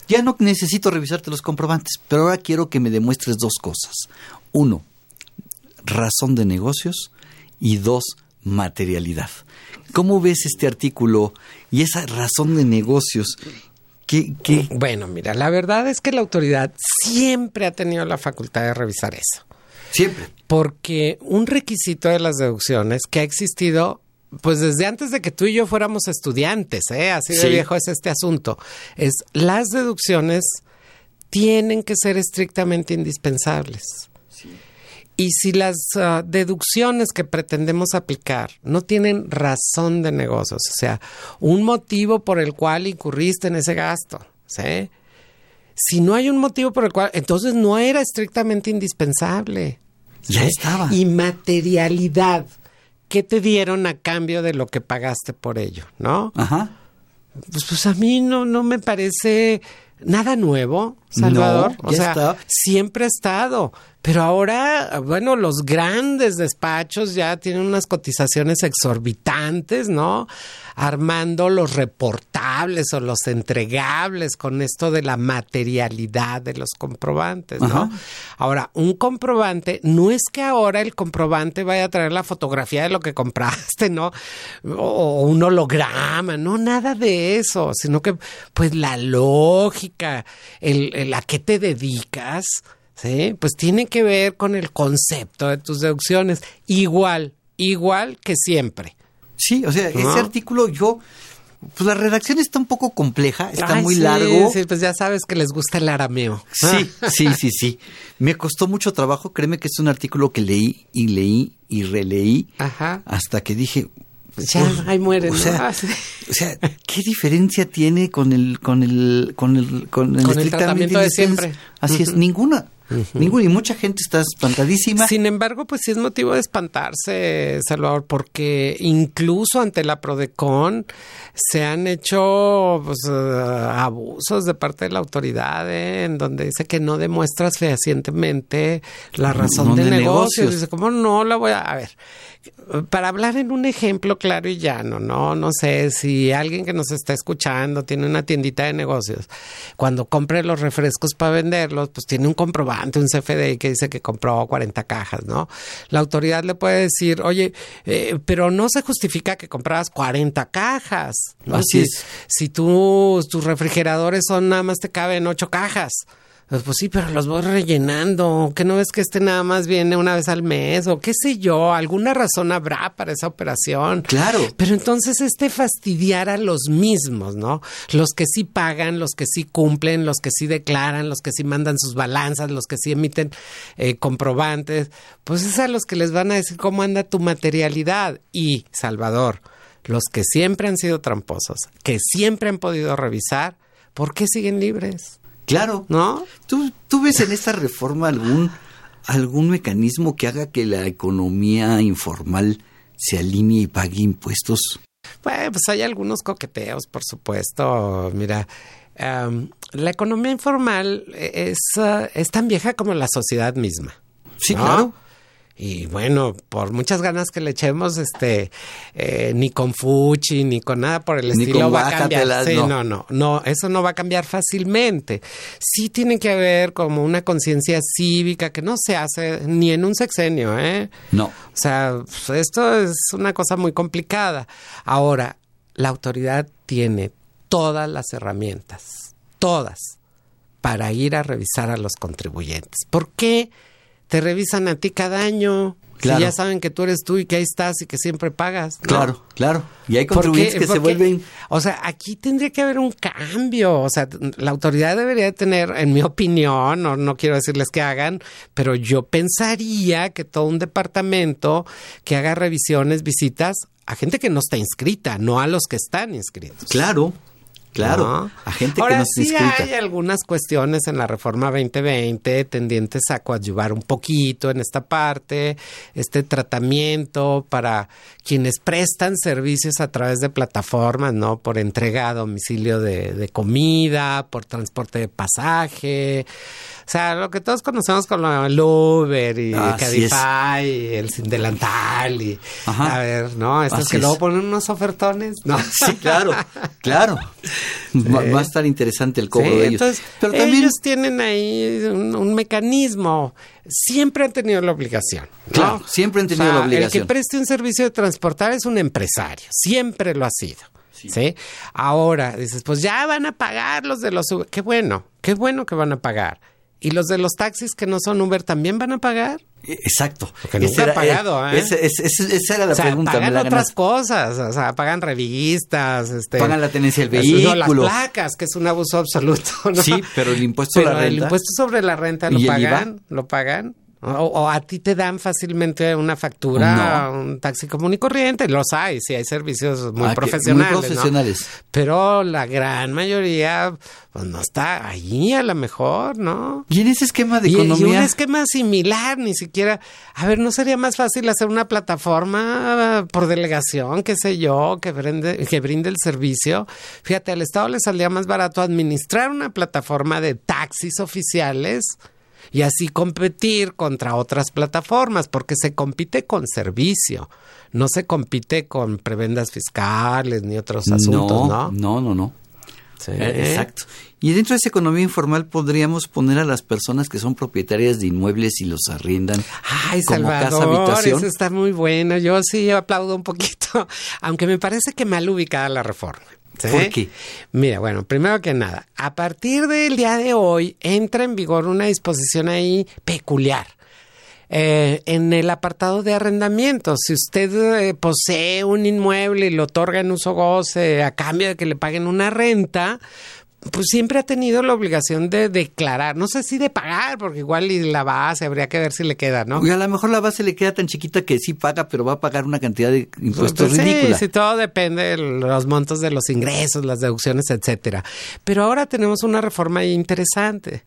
Ya no necesito revisarte los comprobantes, pero ahora quiero que me demuestres dos cosas. Uno, razón de negocios y dos, materialidad. ¿Cómo ves este artículo y esa razón de negocios? ¿Qué, qué? Bueno, mira, la verdad es que la autoridad siempre ha tenido la facultad de revisar eso. Siempre. Porque un requisito de las deducciones que ha existido, pues desde antes de que tú y yo fuéramos estudiantes, ¿eh? así de Sí. viejo es este asunto, es las deducciones tienen que ser estrictamente indispensables. Y si las ah, deducciones que pretendemos aplicar no tienen razón de negocios, o sea, un motivo por el cual incurriste en ese gasto, ¿sí? Si no hay un motivo por el cual, entonces no era estrictamente indispensable. Ya estaba. Y materialidad, ¿qué te dieron a cambio de lo que pagaste por ello, no? Ajá. Pues, pues a mí no, no me parece nada nuevo, Salvador. No, o ya sea, está. siempre ha estado. Pero ahora, bueno, los grandes despachos ya tienen unas cotizaciones exorbitantes, ¿no? Armando los reportables o los entregables con esto de la materialidad de los comprobantes, ¿no? Ajá. Ahora, un comprobante, no es que ahora el comprobante vaya a traer la fotografía de lo que compraste, ¿no? O un holograma, no, nada de eso, sino que, pues, la lógica, el, el a qué te dedicas, ¿sí? Pues tiene que ver con el concepto de tus deducciones, igual, igual que siempre. Sí, o sea, ¿No? ese artículo yo, pues la redacción está un poco compleja, está Ay, muy sí, largo. Sí, pues ya sabes que les gusta el arameo. Sí, sí, sí, sí. Me costó mucho trabajo, créeme que es un artículo que leí y leí y releí Ajá. hasta que dije, Ya, pues, ahí mueren. O ¿no? sea, Ah, sí. o sea, ¿qué diferencia tiene con el con el con el con el Con el tratamiento de siempre. Así es, ninguna. Ninguno, y mucha gente está espantadísima. Sin embargo, pues sí es motivo de espantarse, Salvador, porque incluso ante la Prodecon se han hecho pues, uh, abusos de parte de la autoridad, ¿eh? en donde dice que no demuestras fehacientemente la razón del de negocio. Dice, ¿cómo no la voy a...? A ver, para hablar en un ejemplo claro y llano, ¿no? No sé si alguien que nos está escuchando tiene una tiendita de negocios, cuando compre los refrescos para venderlos, pues tiene un comprobante, un CFDI que dice que compró 40 cajas, ¿no? La autoridad le puede decir, oye, eh, pero no se justifica que comprabas 40 cajas, ¿no? Así si, es. si tú, tus refrigeradores son nada más te caben 8 cajas. Pues, pues, sí, pero los voy rellenando. ¿Que no ves que este nada más viene una vez al mes? O qué sé yo, alguna razón habrá para esa operación. Claro. Pero entonces este fastidiar a los mismos, ¿no? Los que sí pagan, los que sí cumplen, los que sí declaran, los que sí mandan sus balanzas, los que sí emiten eh, comprobantes, pues es a los que les van a decir cómo anda tu materialidad. Y, Salvador, los que siempre han sido tramposos, que siempre han podido revisar, ¿por qué siguen libres? Claro. ¿No? ¿Tú, ¿Tú ves en esta reforma algún, algún mecanismo que haga que la economía informal se alinee y pague impuestos? Bueno, pues hay algunos coqueteos, por supuesto. Mira, la economía informal es, uh, es tan vieja como la sociedad misma. Sí, claro. Y bueno, por muchas ganas que le echemos, este, eh, ni con Fuchi, ni con nada por el estilo va a cambiar. sí, no. no, no, eso no va a cambiar fácilmente. Sí tiene que haber como una conciencia cívica que no se hace ni en un sexenio, ¿eh? No. O sea, esto es una cosa muy complicada. Ahora, la autoridad tiene todas las herramientas, todas, para ir a revisar a los contribuyentes. ¿Por qué? Te revisan a ti cada año. Claro. ya saben que tú eres tú y que ahí estás y que siempre pagas. Claro, claro. Y hay contribuyentes que se vuelven. O sea, aquí tendría que haber un cambio. O sea, la autoridad debería tener, en mi opinión, no, no quiero decirles que hagan, pero yo pensaría que todo un departamento que haga revisiones, visitas a gente que no está inscrita, no a los que están inscritos. Claro. Claro, a gente Ahora, que no sí hay algunas cuestiones en la reforma 2020 tendientes a coadyuvar un poquito en esta parte, este tratamiento para quienes prestan servicios a través de plataformas, ¿no? Por entrega a domicilio de, de comida, por transporte de pasaje. O sea, lo que todos conocemos con el Uber y Cadify y el Sin Delantal y a ver, ¿no? Estos que luego ponen unos ofertones, ¿no? Sí, claro, claro. Va, a estar interesante el cobro de ellos. Entonces, Pero también... ellos tienen ahí un, mecanismo. Siempre han tenido la obligación. Claro, siempre han tenido la obligación. El que preste un servicio de transportar es un empresario. Siempre lo ha sido. Sí. Ahora dices, pues ya van a pagar los de los. Qué bueno, qué bueno que van a pagar. ¿Y los de los taxis que no son Uber también van a pagar? E, exacto. Porque nunca era, pagado, ¿eh? esa era la o sea, pregunta. Pagan otras cosas, o sea, pagan revistas, este, pagan la tenencia del vehículo, las placas, que es un abuso absoluto. ¿no? Sí, pero el impuesto pero la renta, el impuesto sobre la renta lo pagan, lo pagan. O, a ti te dan fácilmente una factura, un taxi común y corriente, los hay, sí hay servicios muy, ah, profesionales, muy profesionales. Pero la gran mayoría pues no está allí a lo mejor, ¿no? Y en ese esquema de economía. Y un esquema similar, ni siquiera. A ver, ¿no sería más fácil hacer una plataforma por delegación, qué sé yo, que brinde, que brinde el servicio? Fíjate, al Estado le salía más barato administrar una plataforma de taxis oficiales y así competir contra otras plataformas, porque se compite con servicio, no se compite con prebendas fiscales ni otros asuntos, ¿no? No, no, no. Eh, exacto. Y dentro de esa economía informal podríamos poner a las personas que son propietarias de inmuebles y los arriendan Ay, como Salvador, casa habitación. Eso está muy bueno. Yo sí aplaudo un poquito, aunque me parece que mal ubicada la reforma. Mira, bueno, primero que nada, a partir del día de hoy entra en vigor una disposición ahí peculiar. Eh, en el apartado de arrendamiento, si usted eh, posee un inmueble y lo otorga en uso goce a cambio de que le paguen una renta, pues siempre ha tenido la obligación de declarar, no sé si de pagar, porque igual y la base habría que ver si le queda, ¿no? Y a lo mejor la base le queda tan chiquita que sí paga, pero va a pagar una cantidad de impuestos pues, ridícula. Sí, sí, todo depende de los montos de los ingresos, las deducciones, etcétera. Pero ahora tenemos una reforma interesante.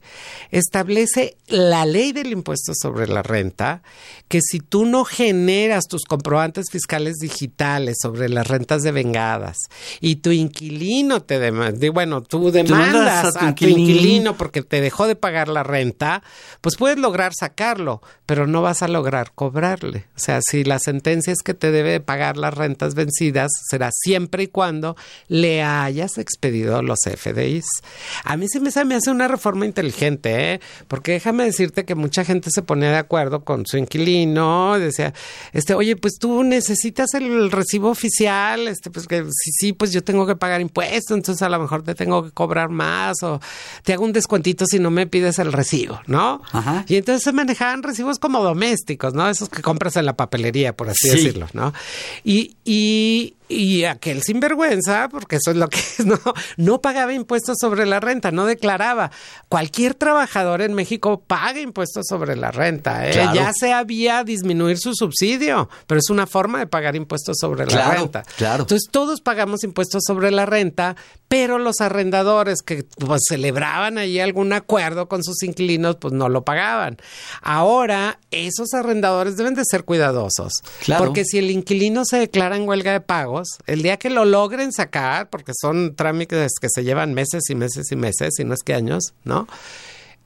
Establece la ley del impuesto sobre la renta que si tú no generas tus comprobantes fiscales digitales sobre las rentas devengadas y tu inquilino te demanda, bueno, tú demandas a tu, inquilino porque te dejó de pagar la renta, pues puedes lograr sacarlo, pero no vas a lograr cobrarle. O sea, si la sentencia es que te debe pagar las rentas vencidas, será siempre y cuando le hayas expedido los FDIs. A mí sí me, me hace una reforma inteligente, ¿eh? porque déjame decirte que mucha gente se pone de acuerdo con su inquilino, decía, este, oye, pues tú necesitas el recibo oficial, este, pues que sí, sí, pues yo tengo que pagar impuestos, entonces a lo mejor te tengo que cobrar más o te hago un descuentito si no me pides el recibo, ¿no? Ajá. Y entonces se manejaban recibos como domésticos, ¿no? Esos que compras en la papelería, por así decirlo, ¿no? Y, y, y aquel sinvergüenza, porque eso es lo que es, no, no pagaba impuestos sobre la renta, no declaraba. Cualquier trabajador en México paga impuestos sobre la renta. ¿eh? Ya se había disminuir su subsidio, pero es una forma de pagar impuestos sobre la renta. Claro. Entonces todos pagamos impuestos sobre la renta, pero los arrendadores que pues, celebraban ahí algún acuerdo con sus inquilinos, pues no lo pagaban. Ahora, esos arrendadores deben de ser cuidadosos. Porque si el inquilino se declara en huelga de pago, el día que lo logren sacar, porque son trámites que se llevan meses y meses y meses, y no es que años, ¿no?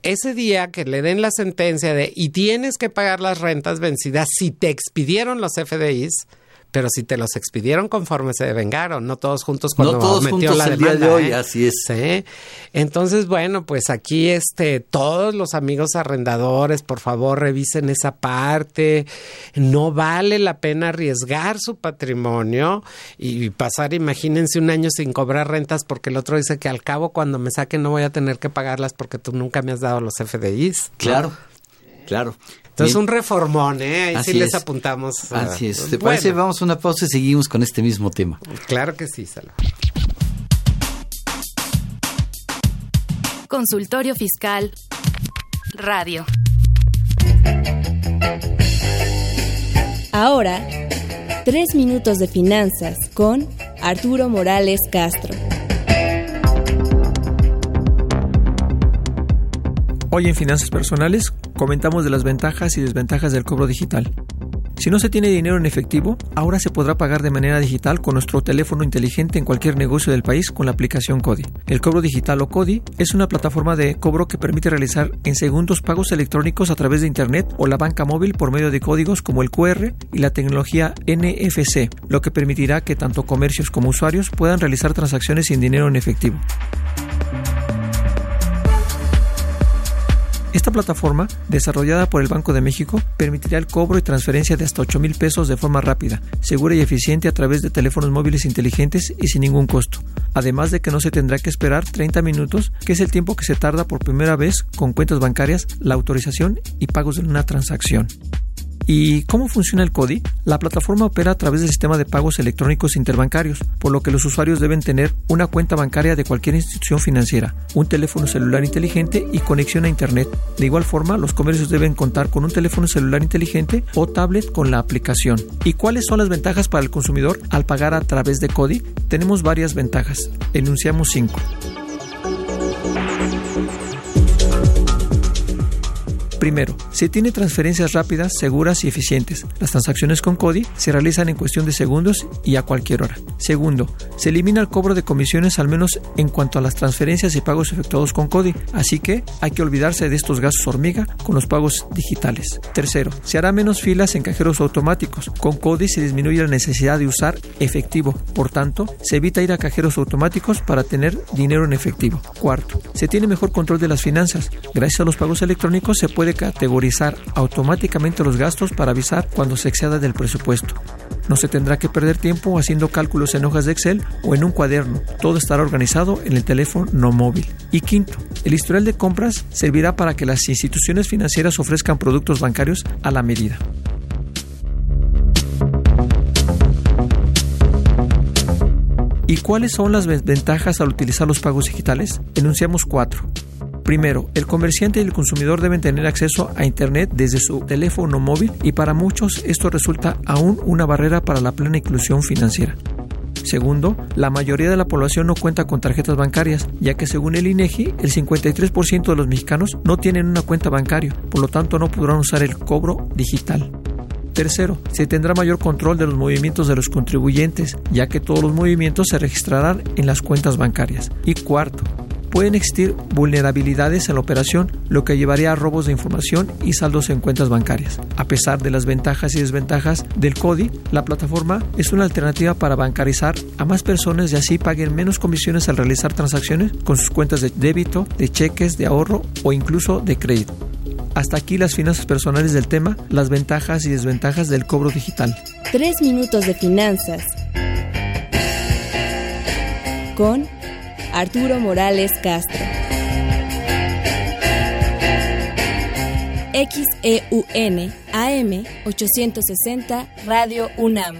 Ese día que le den la sentencia de y tienes que pagar las rentas vencidas si te expidieron los FDIs, pero si te los expidieron conforme se vengaron, no todos juntos cuando no todos metió juntos la el día de hoy, ¿eh? así es. Sí. Entonces, bueno, pues aquí este todos los amigos arrendadores, por favor, revisen esa parte. No vale la pena arriesgar su patrimonio y pasar, imagínense un año sin cobrar rentas porque el otro dice que al cabo cuando me saquen no voy a tener que pagarlas porque tú nunca me has dado los FDIs. Claro. Claro. Entonces, un reformón, ¿eh? Ahí sí les apuntamos. Así es. ¿Te parece? Vamos a una pausa y seguimos con este mismo tema. Claro que sí, Sala. Consultorio Fiscal Radio. Ahora, tres minutos de finanzas con Arturo Morales Castro. Hoy en Finanzas Personales comentamos de las ventajas y desventajas del cobro digital. Si no se tiene dinero en efectivo, ahora se podrá pagar de manera digital con nuestro teléfono inteligente en cualquier negocio del país con la aplicación CODI. El cobro digital o CODI es una plataforma de cobro que permite realizar en segundos pagos electrónicos a través de Internet o la banca móvil por medio de códigos como el QR y la tecnología NFC, lo que permitirá que tanto comercios como usuarios puedan realizar transacciones sin dinero en efectivo. Esta plataforma, desarrollada por el Banco de México, permitirá el cobro y transferencia de hasta 8 mil pesos de forma rápida, segura y eficiente a través de teléfonos móviles inteligentes y sin ningún costo. Además de que no se tendrá que esperar 30 minutos, que es el tiempo que se tarda por primera vez con cuentas bancarias, la autorización y pagos de una transacción. ¿Y cómo funciona el CODI? La plataforma opera a través del sistema de pagos electrónicos interbancarios, por lo que los usuarios deben tener una cuenta bancaria de cualquier institución financiera, un teléfono celular inteligente y conexión a Internet. De igual forma, los comercios deben contar con un teléfono celular inteligente o tablet con la aplicación. ¿Y cuáles son las ventajas para el consumidor al pagar a través de CODI? Tenemos varias ventajas. Enunciamos cinco. Primero, se tiene transferencias rápidas, seguras y eficientes. Las transacciones con CODI se realizan en cuestión de segundos y a cualquier hora. Segundo, se elimina el cobro de comisiones al menos en cuanto a las transferencias y pagos efectuados con CODI, así que hay que olvidarse de estos gastos hormiga con los pagos digitales. Tercero, se hará menos filas en cajeros automáticos. Con CODI se disminuye la necesidad de usar efectivo, por tanto, se evita ir a cajeros automáticos para tener dinero en efectivo. Cuarto, se tiene mejor control de las finanzas. Gracias a los pagos electrónicos se puede puede categorizar automáticamente los gastos para avisar cuando se exceda del presupuesto. No se tendrá que perder tiempo haciendo cálculos en hojas de Excel o en un cuaderno. Todo estará organizado en el teléfono no móvil. Y quinto, el historial de compras servirá para que las instituciones financieras ofrezcan productos bancarios a la medida. ¿Y cuáles son las ventajas al utilizar los pagos digitales? Enunciamos cuatro. Primero, el comerciante y el consumidor deben tener acceso a Internet desde su teléfono móvil y para muchos esto resulta aún una barrera para la plena inclusión financiera. Segundo, la mayoría de la población no cuenta con tarjetas bancarias, ya que según el INEGI, el 53% de los mexicanos no tienen una cuenta bancaria, por lo tanto no podrán usar el cobro digital. Tercero, se tendrá mayor control de los movimientos de los contribuyentes, ya que todos los movimientos se registrarán en las cuentas bancarias. Y cuarto, pueden existir vulnerabilidades en la operación, lo que llevaría a robos de información y saldos en cuentas bancarias. A pesar de las ventajas y desventajas del CODI, la plataforma es una alternativa para bancarizar a más personas y así paguen menos comisiones al realizar transacciones con sus cuentas de débito, de cheques, de ahorro o incluso de crédito. Hasta aquí las finanzas personales del tema, las ventajas y desventajas del cobro digital. Tres minutos de finanzas con Arturo Morales Castro. XEUN AM 860 Radio UNAM.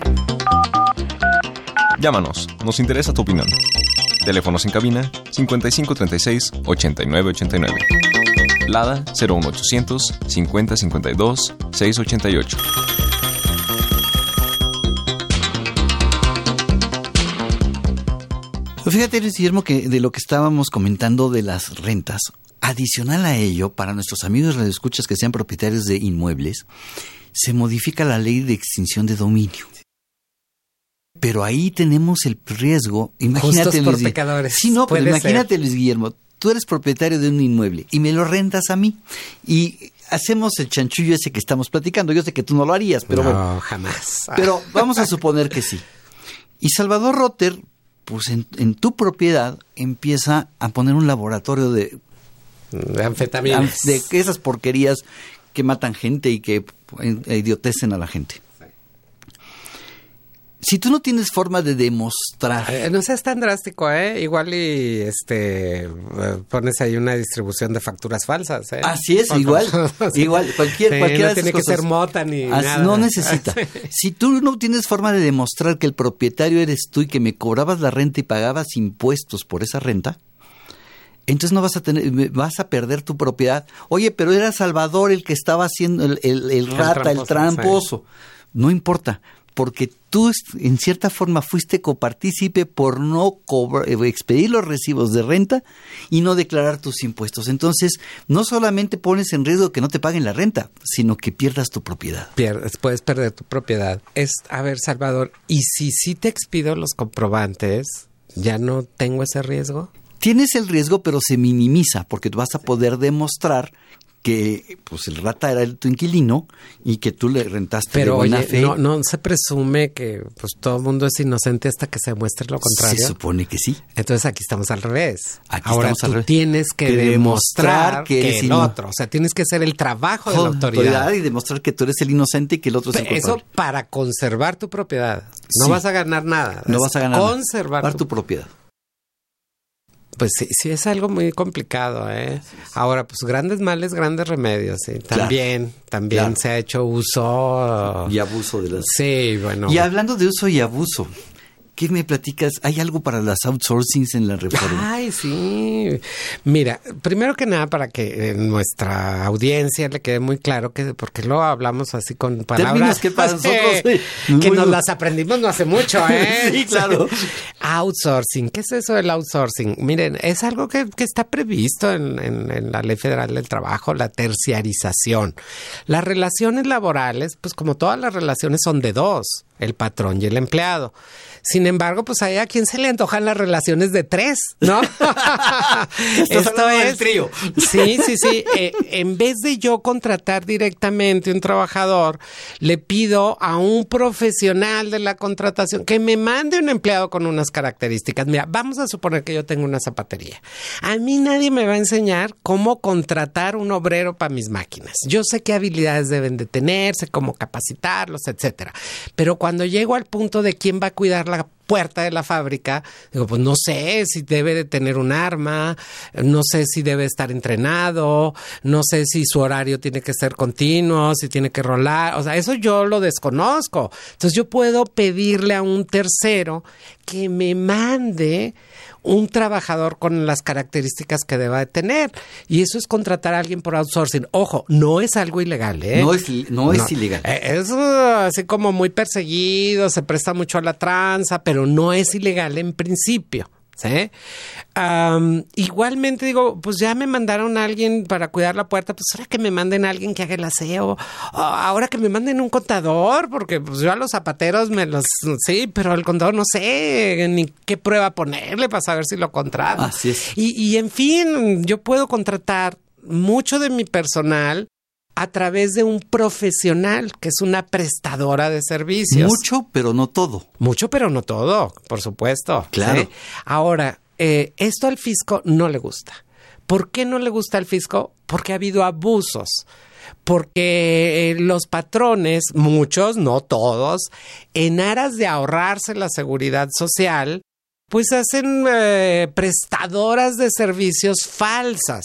Llámanos, nos interesa tu opinión. Teléfonos en cabina 5536 8989. Lada 01800 5052 688. Fíjate, Guillermo, que de lo que estábamos comentando de las rentas, adicional a ello, para nuestros amigos escuchas que sean propietarios de inmuebles, se modifica la ley de extinción de dominio. Pero ahí tenemos el riesgo. Imagínate, por pecadores. Sí, no, pero imagínate, Luis Guillermo, tú eres propietario de un inmueble y me lo rentas a mí. Y hacemos el chanchullo ese que estamos platicando. Yo sé que tú no lo harías, pero no, bueno. jamás. Pero vamos a suponer que sí. Y Salvador Rotter pues en, tu propiedad empieza a poner un laboratorio de, de anfetaminas. De esas porquerías que matan gente y que idiotecen a la gente si tú no tienes forma de demostrar. Eh, no seas tan drástico, ¿eh? Igual y este eh, pones ahí una distribución de facturas falsas, ¿eh? Así es, igual. igual, cualquier, sí, cualquiera no tiene que ser mota ni nada. No necesita. si tú no tienes forma de demostrar que el propietario eres tú y que me cobrabas la renta y pagabas impuestos por esa renta, entonces no vas a tener, vas a perder tu propiedad. Oye, pero era Salvador el que estaba haciendo el, el, rata, el tramposo. No importa, porque tú en cierta forma fuiste copartícipe por no eh, expedir los recibos de renta y no declarar tus impuestos. Entonces, no solamente pones en riesgo que no te paguen la renta, sino que pierdas tu propiedad. Pierdes, puedes perder tu propiedad. Es, a ver, Salvador, ¿y si sí te expido los comprobantes, ya no tengo ese riesgo? Tienes el riesgo, pero se minimiza porque vas a poder demostrar que pues el rata era tu inquilino y que tú le rentaste Pero de buena oye, fe. No, no se presume que pues todo el mundo es inocente hasta que se muestre lo contrario. Se supone que sí. Entonces aquí estamos al revés. Aquí Ahora estamos tú al revés. tienes que, Que demostrar que el otro, o sea, tienes que hacer el trabajo de la autoridad. y demostrar que tú eres el inocente y que el otro es el Eso culpable. para conservar tu propiedad. No Sí. vas a ganar nada. No vas a ganar nada. Conservar Conservar tu tu propiedad. Pues sí, sí es algo muy complicado, ¿eh? Ahora, pues grandes males, grandes remedios, sí. También, también Claro. se ha hecho uso. Y abuso de las... Sí, bueno. Y hablando de uso y abuso, ¿qué me platicas? ¿Hay algo para las outsourcings en la reforma? Ay, sí. Mira, primero que nada, para que en nuestra audiencia le quede muy claro que, porque luego hablamos así con palabras que para nosotros, sí, que nos las aprendimos no hace mucho, ¿eh? Sí, claro. Outsourcing, ¿qué es eso del outsourcing? Miren, es algo que, que está previsto en, en- en la Ley Federal del Trabajo, la terciarización. Las relaciones laborales, pues como todas las relaciones son de dos, el patrón y el empleado. Sin embargo, pues hay a quien se le antojan las relaciones de tres, ¿no? Hablando del trío. Sí, sí, sí. Eh, en vez de yo contratar directamente un trabajador, le pido a un profesional de la contratación que me mande un empleado con unas características. Mira, vamos a suponer que yo tengo una zapatería. A mí nadie me va a enseñar cómo contratar un obrero para mis máquinas. Yo sé qué habilidades deben de tener, sé cómo capacitarlos, etcétera. Pero cuando llego al punto de quién va a cuidar la puerta de la fábrica, digo, pues no sé si debe de tener un arma, no sé si debe estar entrenado, no sé si su horario tiene que ser continuo, si tiene que rolar, o sea, eso yo lo desconozco. Entonces yo puedo pedirle a un tercero que me mande un trabajador con las características que deba de tener. Y eso es contratar a alguien por outsourcing. Ojo, no es algo ilegal, ¿eh? No es, no es ilegal. Eh, es así como muy perseguido, se presta mucho a la tranza, pero no es ilegal en principio. ¿Sí? igualmente digo, pues ya me mandaron a alguien para cuidar la puerta, pues ahora que me manden a alguien que haga el aseo, ahora que me manden un contador, porque pues yo a los zapateros me los, sí, pero al contador no sé ni qué prueba ponerle para saber si lo contrato. Así es. Y, y en fin, yo puedo contratar mucho de mi personal a través de un profesional que es una prestadora de servicios. Mucho, pero no todo. Mucho, pero no todo, por supuesto. Claro. Ahora, eh, esto al fisco no le gusta. ¿Por qué no le gusta al fisco? Porque ha habido abusos. Porque eh, los patrones, muchos, no todos, en aras de ahorrarse la seguridad social, pues hacen eh, prestadoras de servicios falsas,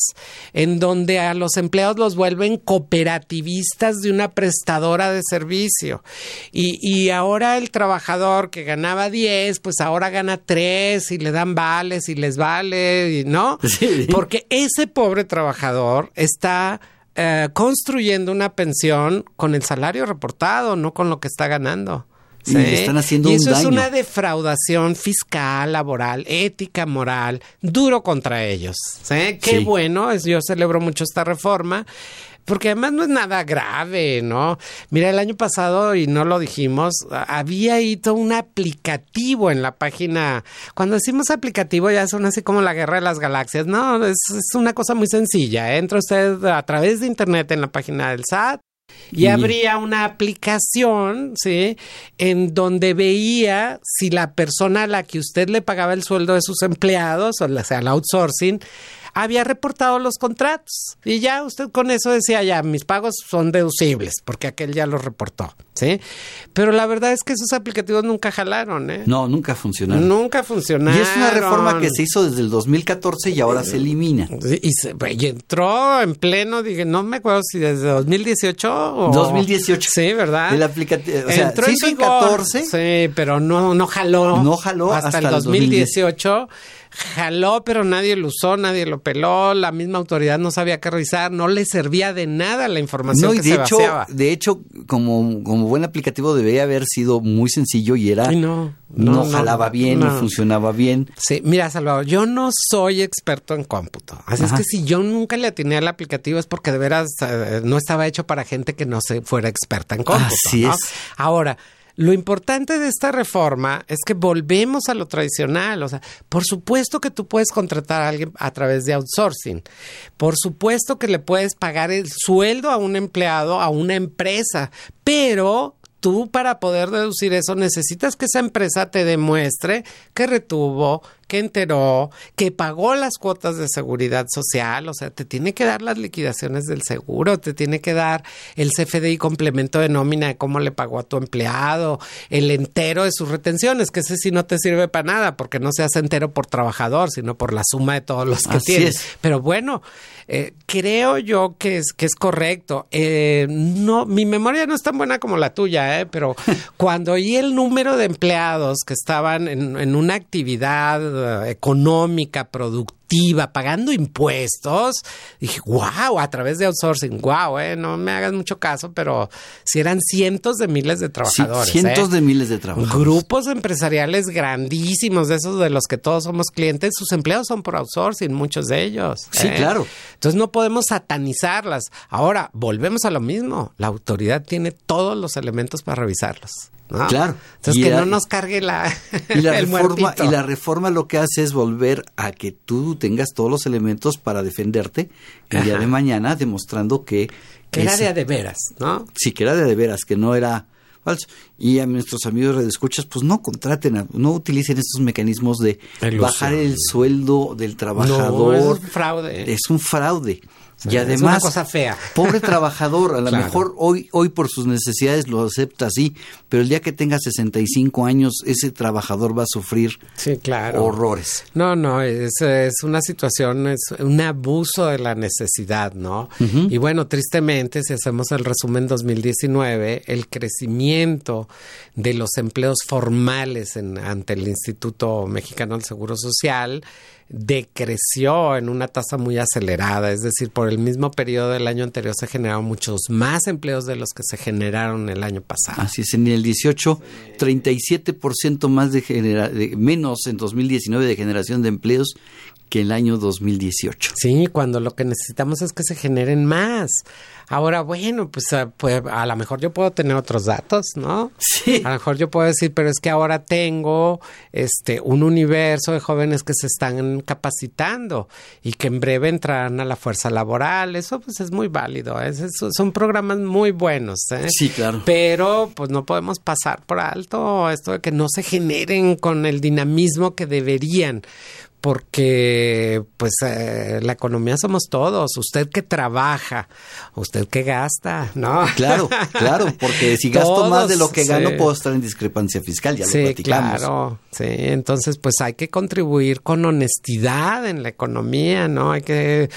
en donde a los empleados los vuelven cooperativistas de una prestadora de servicio. Y, y ahora el trabajador que ganaba 10, pues ahora gana 3 y le dan vales y les vale, ¿no? Porque ese pobre trabajador está eh, construyendo una pensión con el salario reportado, no con lo que está ganando. ¿Sí? Y están haciendo y eso un es una defraudación fiscal, laboral, ética, moral, duro contra ellos. ¿sí? Qué Sí. bueno, es, yo celebro mucho esta reforma. Porque además no es nada grave, ¿no? Mira, el año pasado, y no lo dijimos, había ahí todo un aplicativo en la página. Cuando decimos aplicativo ya son así como la guerra de las galaxias. No, es, es una cosa muy sencilla. Entra usted a través de internet en la página del SAT, y Y- habría una aplicación, ¿sí? En donde veía si la persona a la que usted le pagaba el sueldo de sus empleados, o sea, el outsourcing, había reportado los contratos. Y ya usted con eso decía, ya, mis pagos son deducibles, porque aquel ya los reportó, ¿sí? Pero la verdad es que esos aplicativos nunca jalaron, ¿eh? No, nunca funcionaron. Nunca funcionaron. Y es una reforma que se hizo desde el 2014 y ahora se elimina. Y, se- y entró en pleno, dije, no me acuerdo si desde 2018 o... 2018. Sí, ¿verdad? El aplicativo, o sea, Entró se en hizo en vigor, 14. Sí, pero no, no jaló. No jaló hasta, hasta el el 2018. Jaló, pero nadie lo usó, nadie lo peló, la misma autoridad no sabía qué revisar, no le servía de nada la información No, y que de se hecho, vaciaba. de hecho, como, como buen aplicativo debería haber sido muy sencillo y era no, no, no, no, jalaba bien, no. funcionaba bien. Sí, mira, Salvador, yo no soy experto en cómputo. Así Ajá. es que si yo nunca le atiné al aplicativo es porque de veras eh, no estaba hecho para gente que no se fuera experta en cómputo. Así es. Ahora, lo importante de esta reforma es que volvemos a lo tradicional. O sea, por supuesto que tú puedes contratar a alguien a través de outsourcing. Por supuesto que le puedes pagar el sueldo a un empleado, a una empresa, pero tú para poder deducir eso necesitas que esa empresa te demuestre que retuvo, que enteró, que pagó las cuotas de seguridad social, o sea, te tiene que dar las liquidaciones del seguro, te tiene que dar el CFDI complemento de nómina de cómo le pagó a tu empleado, el entero de sus retenciones, que ese sí no te sirve para nada, porque no se hace entero por trabajador, sino por la suma de todos los que Así tienes. es. Pero bueno, eh, creo yo que es, que es correcto. Eh, no, mi memoria no es tan buena como la tuya, ¿eh? pero cuando oí el número de empleados que estaban en, en una actividad eh, económica, productiva, pagando impuestos, dije, wow, a través de outsourcing, wow, eh, no me hagas mucho caso, pero si eran cientos de miles de Sí, trabajadores. cientos ¿eh? de miles de trabajadores. Grupos empresariales grandísimos, de esos de los que todos somos clientes, sus empleados son por outsourcing, muchos de ellos. Sí, ¿eh? claro. Entonces no podemos satanizarlas. Ahora, volvemos a lo mismo. La autoridad tiene todos los elementos para revisarlos. ¿No? Claro. Entonces Y que la- no nos cargue la, Y la, el reforma, muertito. y la reforma lo que hace es volver a que tú tengas todos los elementos para defenderte el día de mañana, demostrando que... que era de a de veras, ¿no? Sí, que era de, de veras, que no era falso. Y a nuestros amigos de escuchas, pues no contraten, a- no utilicen estos mecanismos de Ilusión. bajar el sueldo del No, trabajador. es un fraude. Es un fraude. Y además, es una cosa fea. Pobre trabajador, a lo mejor hoy, hoy por sus necesidades lo acepta así, pero el día que tenga 65 años, ese trabajador va a sufrir sí, claro. horrores. No, no, es, es, una situación, es un abuso de la necesidad, ¿no? Y bueno, tristemente, si hacemos el resumen 2019, el crecimiento de los empleos formales en, ante el Instituto Mexicano del Seguro Social decreció en una tasa muy acelerada, es decir, por el mismo periodo del año anterior se generaron muchos más empleos de los que se generaron el año pasado. Así es, en el 18, 37% más de, de menos en 2019 de generación de empleos que el año 2018. Sí, cuando lo que necesitamos es que se generen más. Ahora, bueno, pues, ah, pues, a lo mejor yo puedo tener otros datos, ¿no? Sí. A lo mejor yo puedo decir, pero es que ahora tengo este un universo de jóvenes que se están capacitando y que en breve entrarán a la fuerza laboral. Eso pues es muy válido. ¿eh? son programas muy buenos. ¿eh? Sí, claro. Pero pues no podemos pasar por alto esto de que no se generen con el dinamismo que deberían porque pues eh, la economía somos todos, usted que trabaja, usted que gasta, ¿no? Claro, claro, porque si gasto más de lo que gano puedo estar en discrepancia fiscal, ya lo sí, claro, sí, entonces pues hay que contribuir con honestidad en la economía, ¿no? Hay que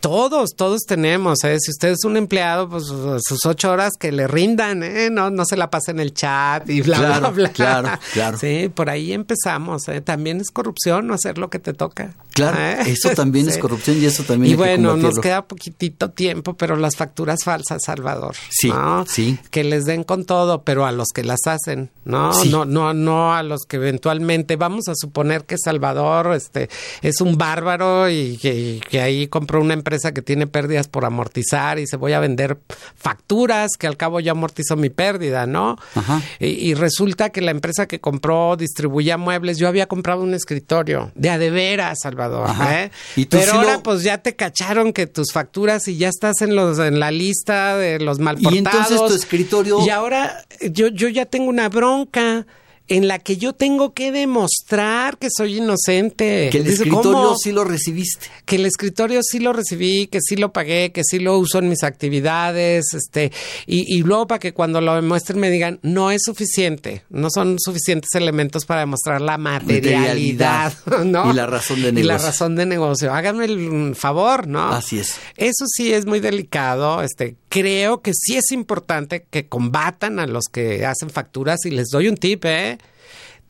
todos, todos tenemos, ¿eh? Si usted es un empleado, pues sus ocho horas que le rindan, ¿eh? No, no se la pase en el chat y bla, claro, bla, bla. Claro, claro. Sí, por ahí empezamos, ¿eh? También es corrupción no hacer lo que te toca. Claro, ¿Eh? eso también es corrupción y eso también y bueno, nos queda poquitito tiempo, pero las facturas falsas, Salvador. Sí, ¿no? sí. Que les den con todo, pero a los que las hacen, ¿no? No, no, no a los que eventualmente, vamos a suponer que Salvador este, es un bárbaro y que, que ahí compró una empresa que tiene pérdidas por amortizar y se voy a vender facturas que al cabo ya amortizó mi pérdida, ¿no? Ajá. Y, y resulta que la empresa que compró distribuía muebles, yo había comprado un escritorio de veras, Salvador. ¿eh? ¿Y tú Pero sí ahora lo- pues ya te cacharon que tus facturas y ya estás en los en la lista de los malportados. Y entonces tu escritorio Y ahora yo, yo ya tengo una bronca en la que yo tengo que demostrar que soy inocente. que el Dice, escritorio ¿cómo? sí lo recibiste. que el escritorio sí lo recibí, que sí lo pagué, que sí lo uso en mis actividades, este, y, y luego para que cuando lo demuestren me digan, no es suficiente, no son suficientes elementos para demostrar la materialidad, ¿no? Y la razón de Y la negocio. razón de negocio. Háganme el favor, ¿no? Así es. Eso sí es muy delicado. Este, creo que sí es importante que combatan a los que hacen facturas y les doy un tip, ¿eh?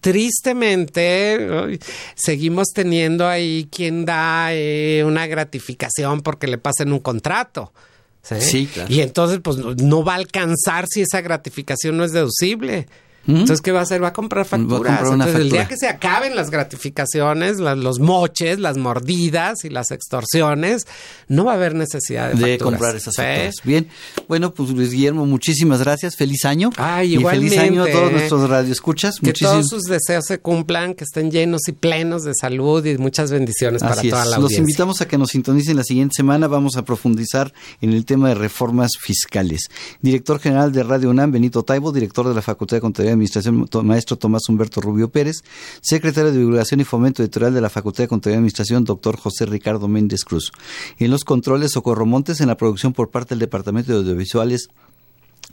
Tristemente, seguimos teniendo ahí quien da eh, una gratificación porque le pasen un contrato. ¿sí? Sí, claro. Y entonces, pues no va a alcanzar si esa gratificación no es deducible. Entonces, ¿qué va a hacer? Va a comprar facturas. comprar una Entonces, el día factura. que se acaben las gratificaciones, las- los moches, las mordidas y las extorsiones, no va a haber necesidad de, de facturas. comprar esas ¿Sí? facturas. Bien, bueno, pues Luis Guillermo, muchísimas gracias, feliz año. Ay, y feliz año a todos nuestros radioescuchas. Que todos sus deseos se cumplan, que estén llenos y plenos de salud y muchas bendiciones para toda la Los audiencia. invitamos a que nos sintonicen la siguiente semana. Vamos a profundizar en el tema de reformas fiscales. Director general de Radio UNAM, Benito Taibo, director de la Facultad de Contaduría Administración, maestro Tomás Humberto Rubio Pérez, secretario de Divulgación y Fomento Editorial de la Facultad de Contaduría y Administración, doctor José Ricardo Méndez Cruz. En los controles, Socorro Montes, en la producción por parte del Departamento de Audiovisuales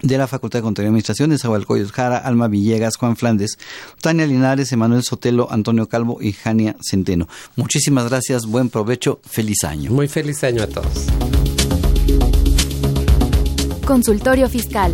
de la Facultad de Contaduría y Administración, Nezahualcóyotl Jara, Alma Villegas, Juan Flandes, Tania Linares, Emanuel Sotelo, Antonio Calvo y Jania Centeno. Muchísimas gracias, buen provecho, feliz año. Muy feliz año a todos. Consultorio Fiscal.